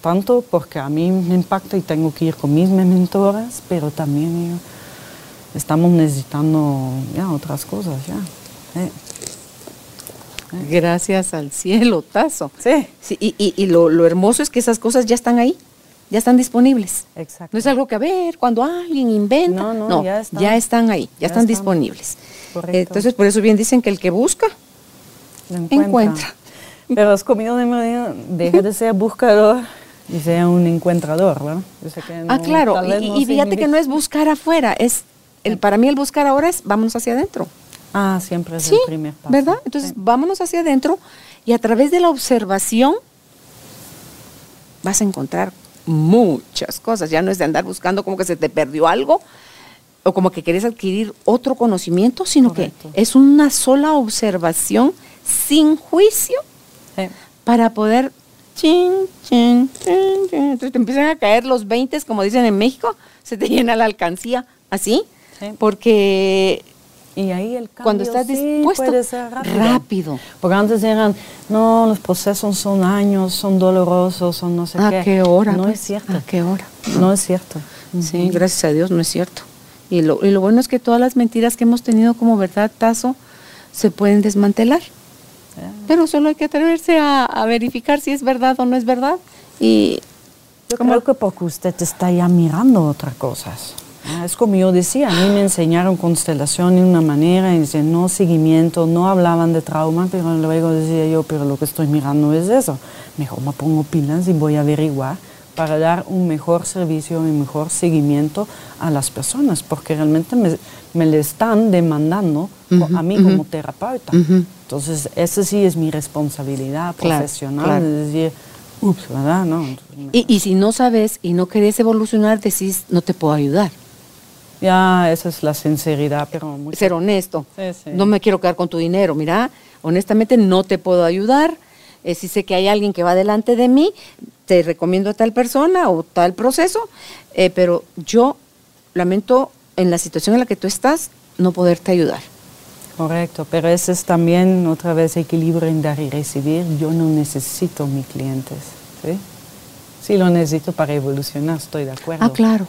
Tanto porque a mí me impacta y tengo que ir con mis mentoras, pero también estamos necesitando ya, otras cosas. Ya. Eh. Gracias al cielo, Tazo. Sí. sí y, y, lo, lo hermoso es que esas cosas ya están ahí ya están disponibles. Exacto. No es algo que a ver, cuando alguien inventa, no, no, ya, están, ahí, ya, están, disponibles. Correcto. Entonces, por eso bien dicen que el que busca, encuentra. Pero es comido de María, deja de ser buscador y sea un encuentrador, ¿verdad? ah, claro, y, fíjate que no es buscar afuera, es el, para mí el buscar ahora es vámonos hacia adentro. Ah, siempre es el primer paso. ¿verdad? Entonces, vámonos hacia adentro y a través de la observación vas a encontrar muchas cosas. Ya no es de andar buscando como que se te perdió algo o como que quieres adquirir otro conocimiento, sino que es una sola observación sin juicio para poder... Entonces te empiezan a caer los 20, como dicen en México, se te llena la alcancía, así, porque y ahí el cambio Cuando estás dispuesto, ser rápido. Porque antes eran, no, los procesos son años, son dolorosos, son no sé qué. ¿A qué hora? No pues? es cierto. ¿A qué hora? No, es cierto. Sí, gracias a Dios no es cierto. Y lo, y lo bueno es que todas las mentiras que hemos tenido como verdad, Tazo, se pueden desmantelar. Pero solo hay que atreverse a, verificar si es verdad o no es verdad. Y yo creo que porque usted está ya mirando otras cosas. Ah, es como yo decía, a mí me enseñaron constelación de una manera, y decían no seguimiento, no hablaban de trauma, pero luego decía yo, pero lo que estoy mirando es eso. Mejor me pongo pilas y voy a averiguar para dar un mejor servicio y un mejor seguimiento a las personas, porque realmente me, me le están demandando a mí como terapeuta. Entonces, esa sí es mi responsabilidad profesional, es decir, ups, ¿verdad? No. Y, y si no sabes y no querés evolucionar, decís, no te puedo ayudar. Ya, esa es la sinceridad, pero Ser honesto. No me quiero quedar con tu dinero. Mira, honestamente no te puedo ayudar. Eh, si sé que hay alguien que va delante de mí, te recomiendo a tal persona o tal proceso, eh, pero yo lamento en la situación en la que tú estás no poderte ayudar. Correcto, pero ese es también otra vez equilibrio en dar y recibir. Yo no necesito mis clientes, ¿sí? Sí lo necesito para evolucionar, estoy de acuerdo. Ah, claro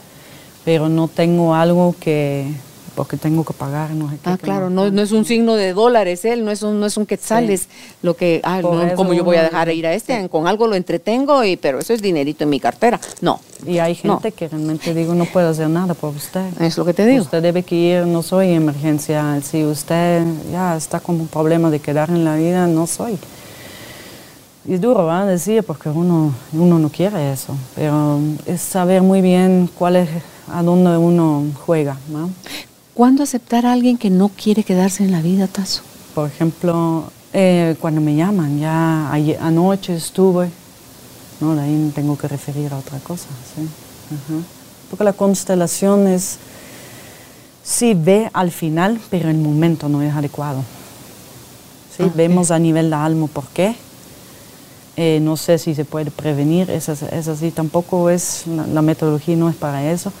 pero no tengo algo que porque tengo que pagar, no Ah, claro, no, no, es un signo de dólares, él no es un, no es un quetzales, lo que, ah, no, como yo voy a dejar ir a este, con algo lo entretengo, y, pero eso es dinerito en mi cartera, no. Y hay gente que realmente digo, no puedo hacer nada por usted. Es lo que te digo. Usted debe que ir, no soy emergencia, si usted ya está con un problema de quedar en la vida, no soy. Y es duro, ¿verdad? Decir, porque uno, uno no quiere eso, pero es saber muy bien cuál es a dónde uno juega. ¿no? ¿Cuándo aceptar a alguien que no quiere quedarse en la vida, Tazo? Por ejemplo, eh, cuando me llaman, ya anoche estuve, ¿no? de ahí tengo que referir a otra cosa. ¿sí? Porque la constelación es, sí ve al final, pero el momento no es adecuado. ¿sí? Ah, Vemos a nivel de alma por qué. Eh, no sé si se puede prevenir, es, es así, tampoco es, la metodología no es para eso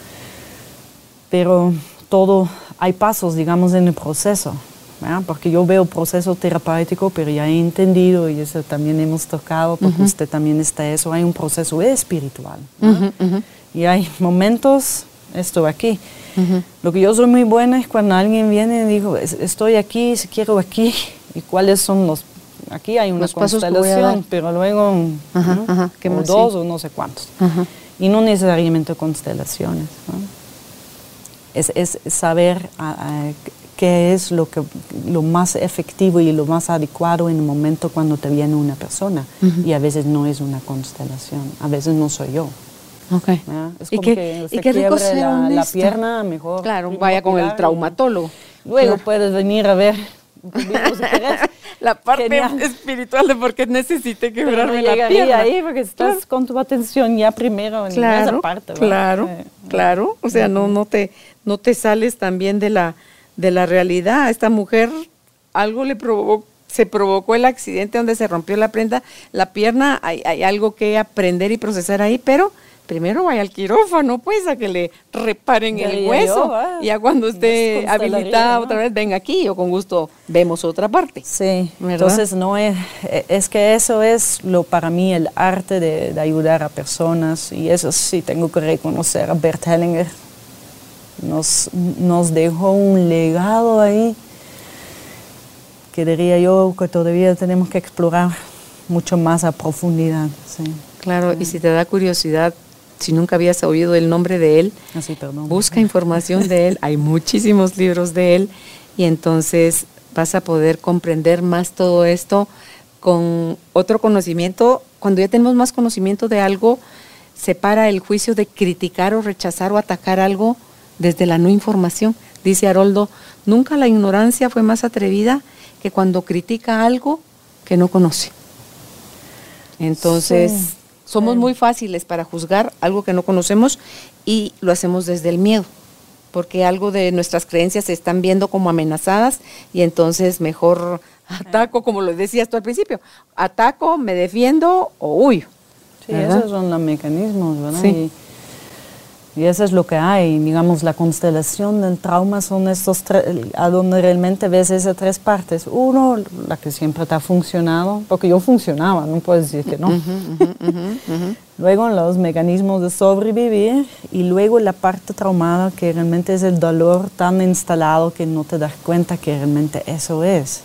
pero todo, hay pasos, digamos, en el proceso, porque yo veo proceso terapéutico, pero ya he entendido, y eso también hemos tocado, porque usted también está eso, hay un proceso espiritual. Y hay momentos esto aquí. Lo que yo soy muy buena es cuando alguien viene y digo, estoy aquí, si quiero aquí, y cuáles son los... Aquí hay una constelación, pero luego ajá, o dos o no sé cuántos. Y no necesariamente constelaciones. Es, es, saber qué es lo, que, lo más efectivo y lo más adecuado en el momento cuando te viene una persona. Y a veces no es una constelación, a veces no soy yo. Okay. Es como que usted quiebre la, la, pierna, mejor. Claro, vaya con el traumatólogo. Luego puedes venir a ver la parte espiritual de por qué necesite quebrarme la pierna. ahí porque estás con tu atención ya primero en esa parte. Claro, claro. O sea, no, no, te, no te sales también de la, de la realidad. Esta mujer algo le provocó se provocó el accidente donde se rompió la prenda, la pierna, hay, hay algo que aprender y procesar ahí, pero primero vaya al quirófano, pues, a que le reparen el hueso. y ya cuando esté habilitada otra vez, venga aquí, o con gusto vemos otra parte. Sí, entonces no es, es que eso es lo para mí el arte de, ayudar a personas, y eso sí tengo que reconocer a Bert Hellinger. Nos, nos dejó un legado ahí que diría yo que todavía tenemos que explorar mucho más a profundidad. Sí. Claro, y si te da curiosidad, si nunca habías oído el nombre de él, ah, busca información de él, hay muchísimos libros de él y entonces vas a poder comprender más todo esto con otro conocimiento. Cuando ya tenemos más conocimiento de algo, separa el juicio de criticar o rechazar o atacar algo desde la no información. Dice Haroldo, nunca la ignorancia fue más atrevida que cuando critica algo que no conoce. Entonces, somos muy fáciles para juzgar algo que no conocemos y lo hacemos desde el miedo, porque algo de nuestras creencias se están viendo como amenazadas y entonces mejor ataco, como lo decías tú al principio, ataco, me defiendo o huyo. Sí, esos son los mecanismos, ¿verdad? Sí. Y eso es lo que hay, digamos, la constelación del trauma son estos tres, a donde realmente ves esas tres partes. Uno, la que siempre te ha funcionado, porque yo funcionaba, no puedes decir que no. luego los mecanismos de sobrevivir y luego la parte traumada que realmente es el dolor tan instalado que no te das cuenta que realmente eso es.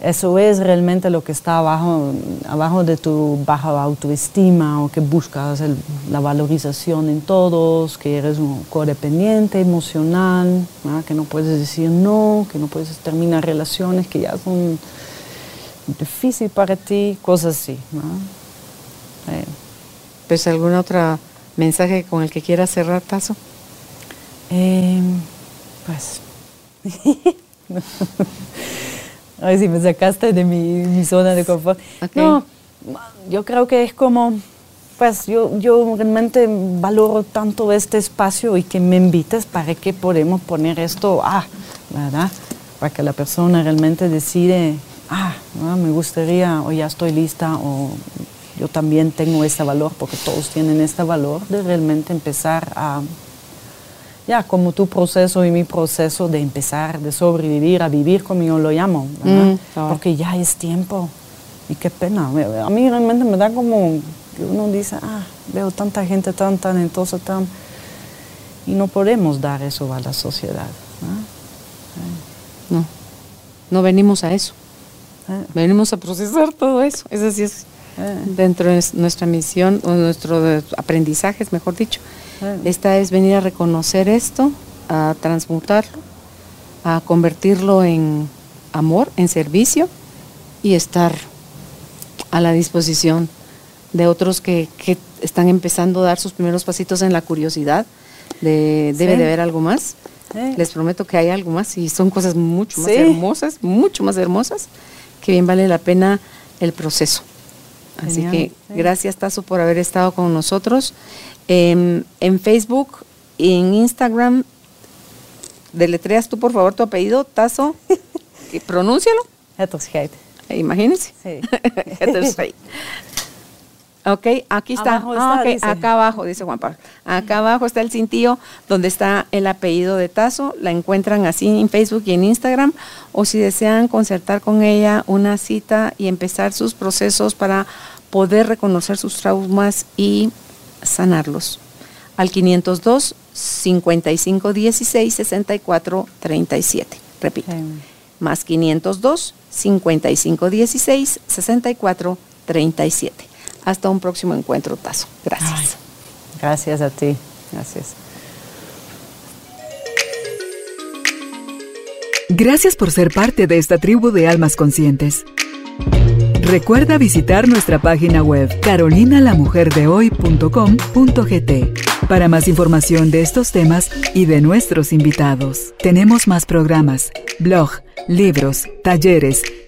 Eso es realmente lo que está abajo, abajo de tu baja autoestima o que buscas la valorización en todos, que eres un codependiente emocional, que no puedes decir no, que no puedes terminar relaciones que ya son difíciles para ti, cosas así. Eh. ¿Pues algún otro mensaje con el que quieras cerrar, Tazo? Eh, pues... Ay, si me sacaste de mi, zona de confort. No, yo creo que es como, pues yo, yo realmente valoro tanto este espacio y que me invites para que podemos poner esto, ah, ¿verdad? Para que la persona realmente decide, ah, me gustaría, o ya estoy lista, o yo también tengo este valor, porque todos tienen este valor de realmente empezar a ya como tu proceso y mi proceso de empezar, de sobrevivir, a vivir como yo lo llamo, mm, porque ya es tiempo. Y qué pena. A mí realmente me da como que uno dice, ah, veo tanta gente tan talentosa, tan... Y no podemos dar eso a la sociedad. No, no venimos a eso. Ah. Venimos a procesar todo eso. Es así, es. Dentro de nuestra misión o nuestro aprendizajes, mejor dicho. Esta es venir a reconocer esto, a transmutarlo, a convertirlo en amor, en servicio y estar a la disposición de otros que, están empezando a dar sus primeros pasitos en la curiosidad de debe de haber algo más. Les prometo que hay algo más y son cosas mucho más hermosas, mucho más hermosas, que bien vale la pena el proceso. Así que gracias Tazo por haber estado con nosotros. En, Facebook y en Instagram, deletreas tú por favor tu apellido, Tazo, pronúncialo. Imagínense. Sí. ok, aquí está. Ah, acá abajo, dice Juan Pablo. Acá abajo está el cintillo donde está el apellido de Tazo. La encuentran así en Facebook y en Instagram. O si desean concertar con ella una cita y empezar sus procesos para poder reconocer sus traumas y sanarlos. al 502 55 16 64 37. Repito, más 502 55 16 64 37. Hasta un próximo encuentro, Tazo. Gracias. gracias a ti. Gracias. Gracias por ser parte de esta tribu de almas conscientes. Recuerda visitar nuestra página web carolinalamujerdehoy.com.gt para más información de estos temas y de nuestros invitados. Tenemos más programas, blog, libros, talleres,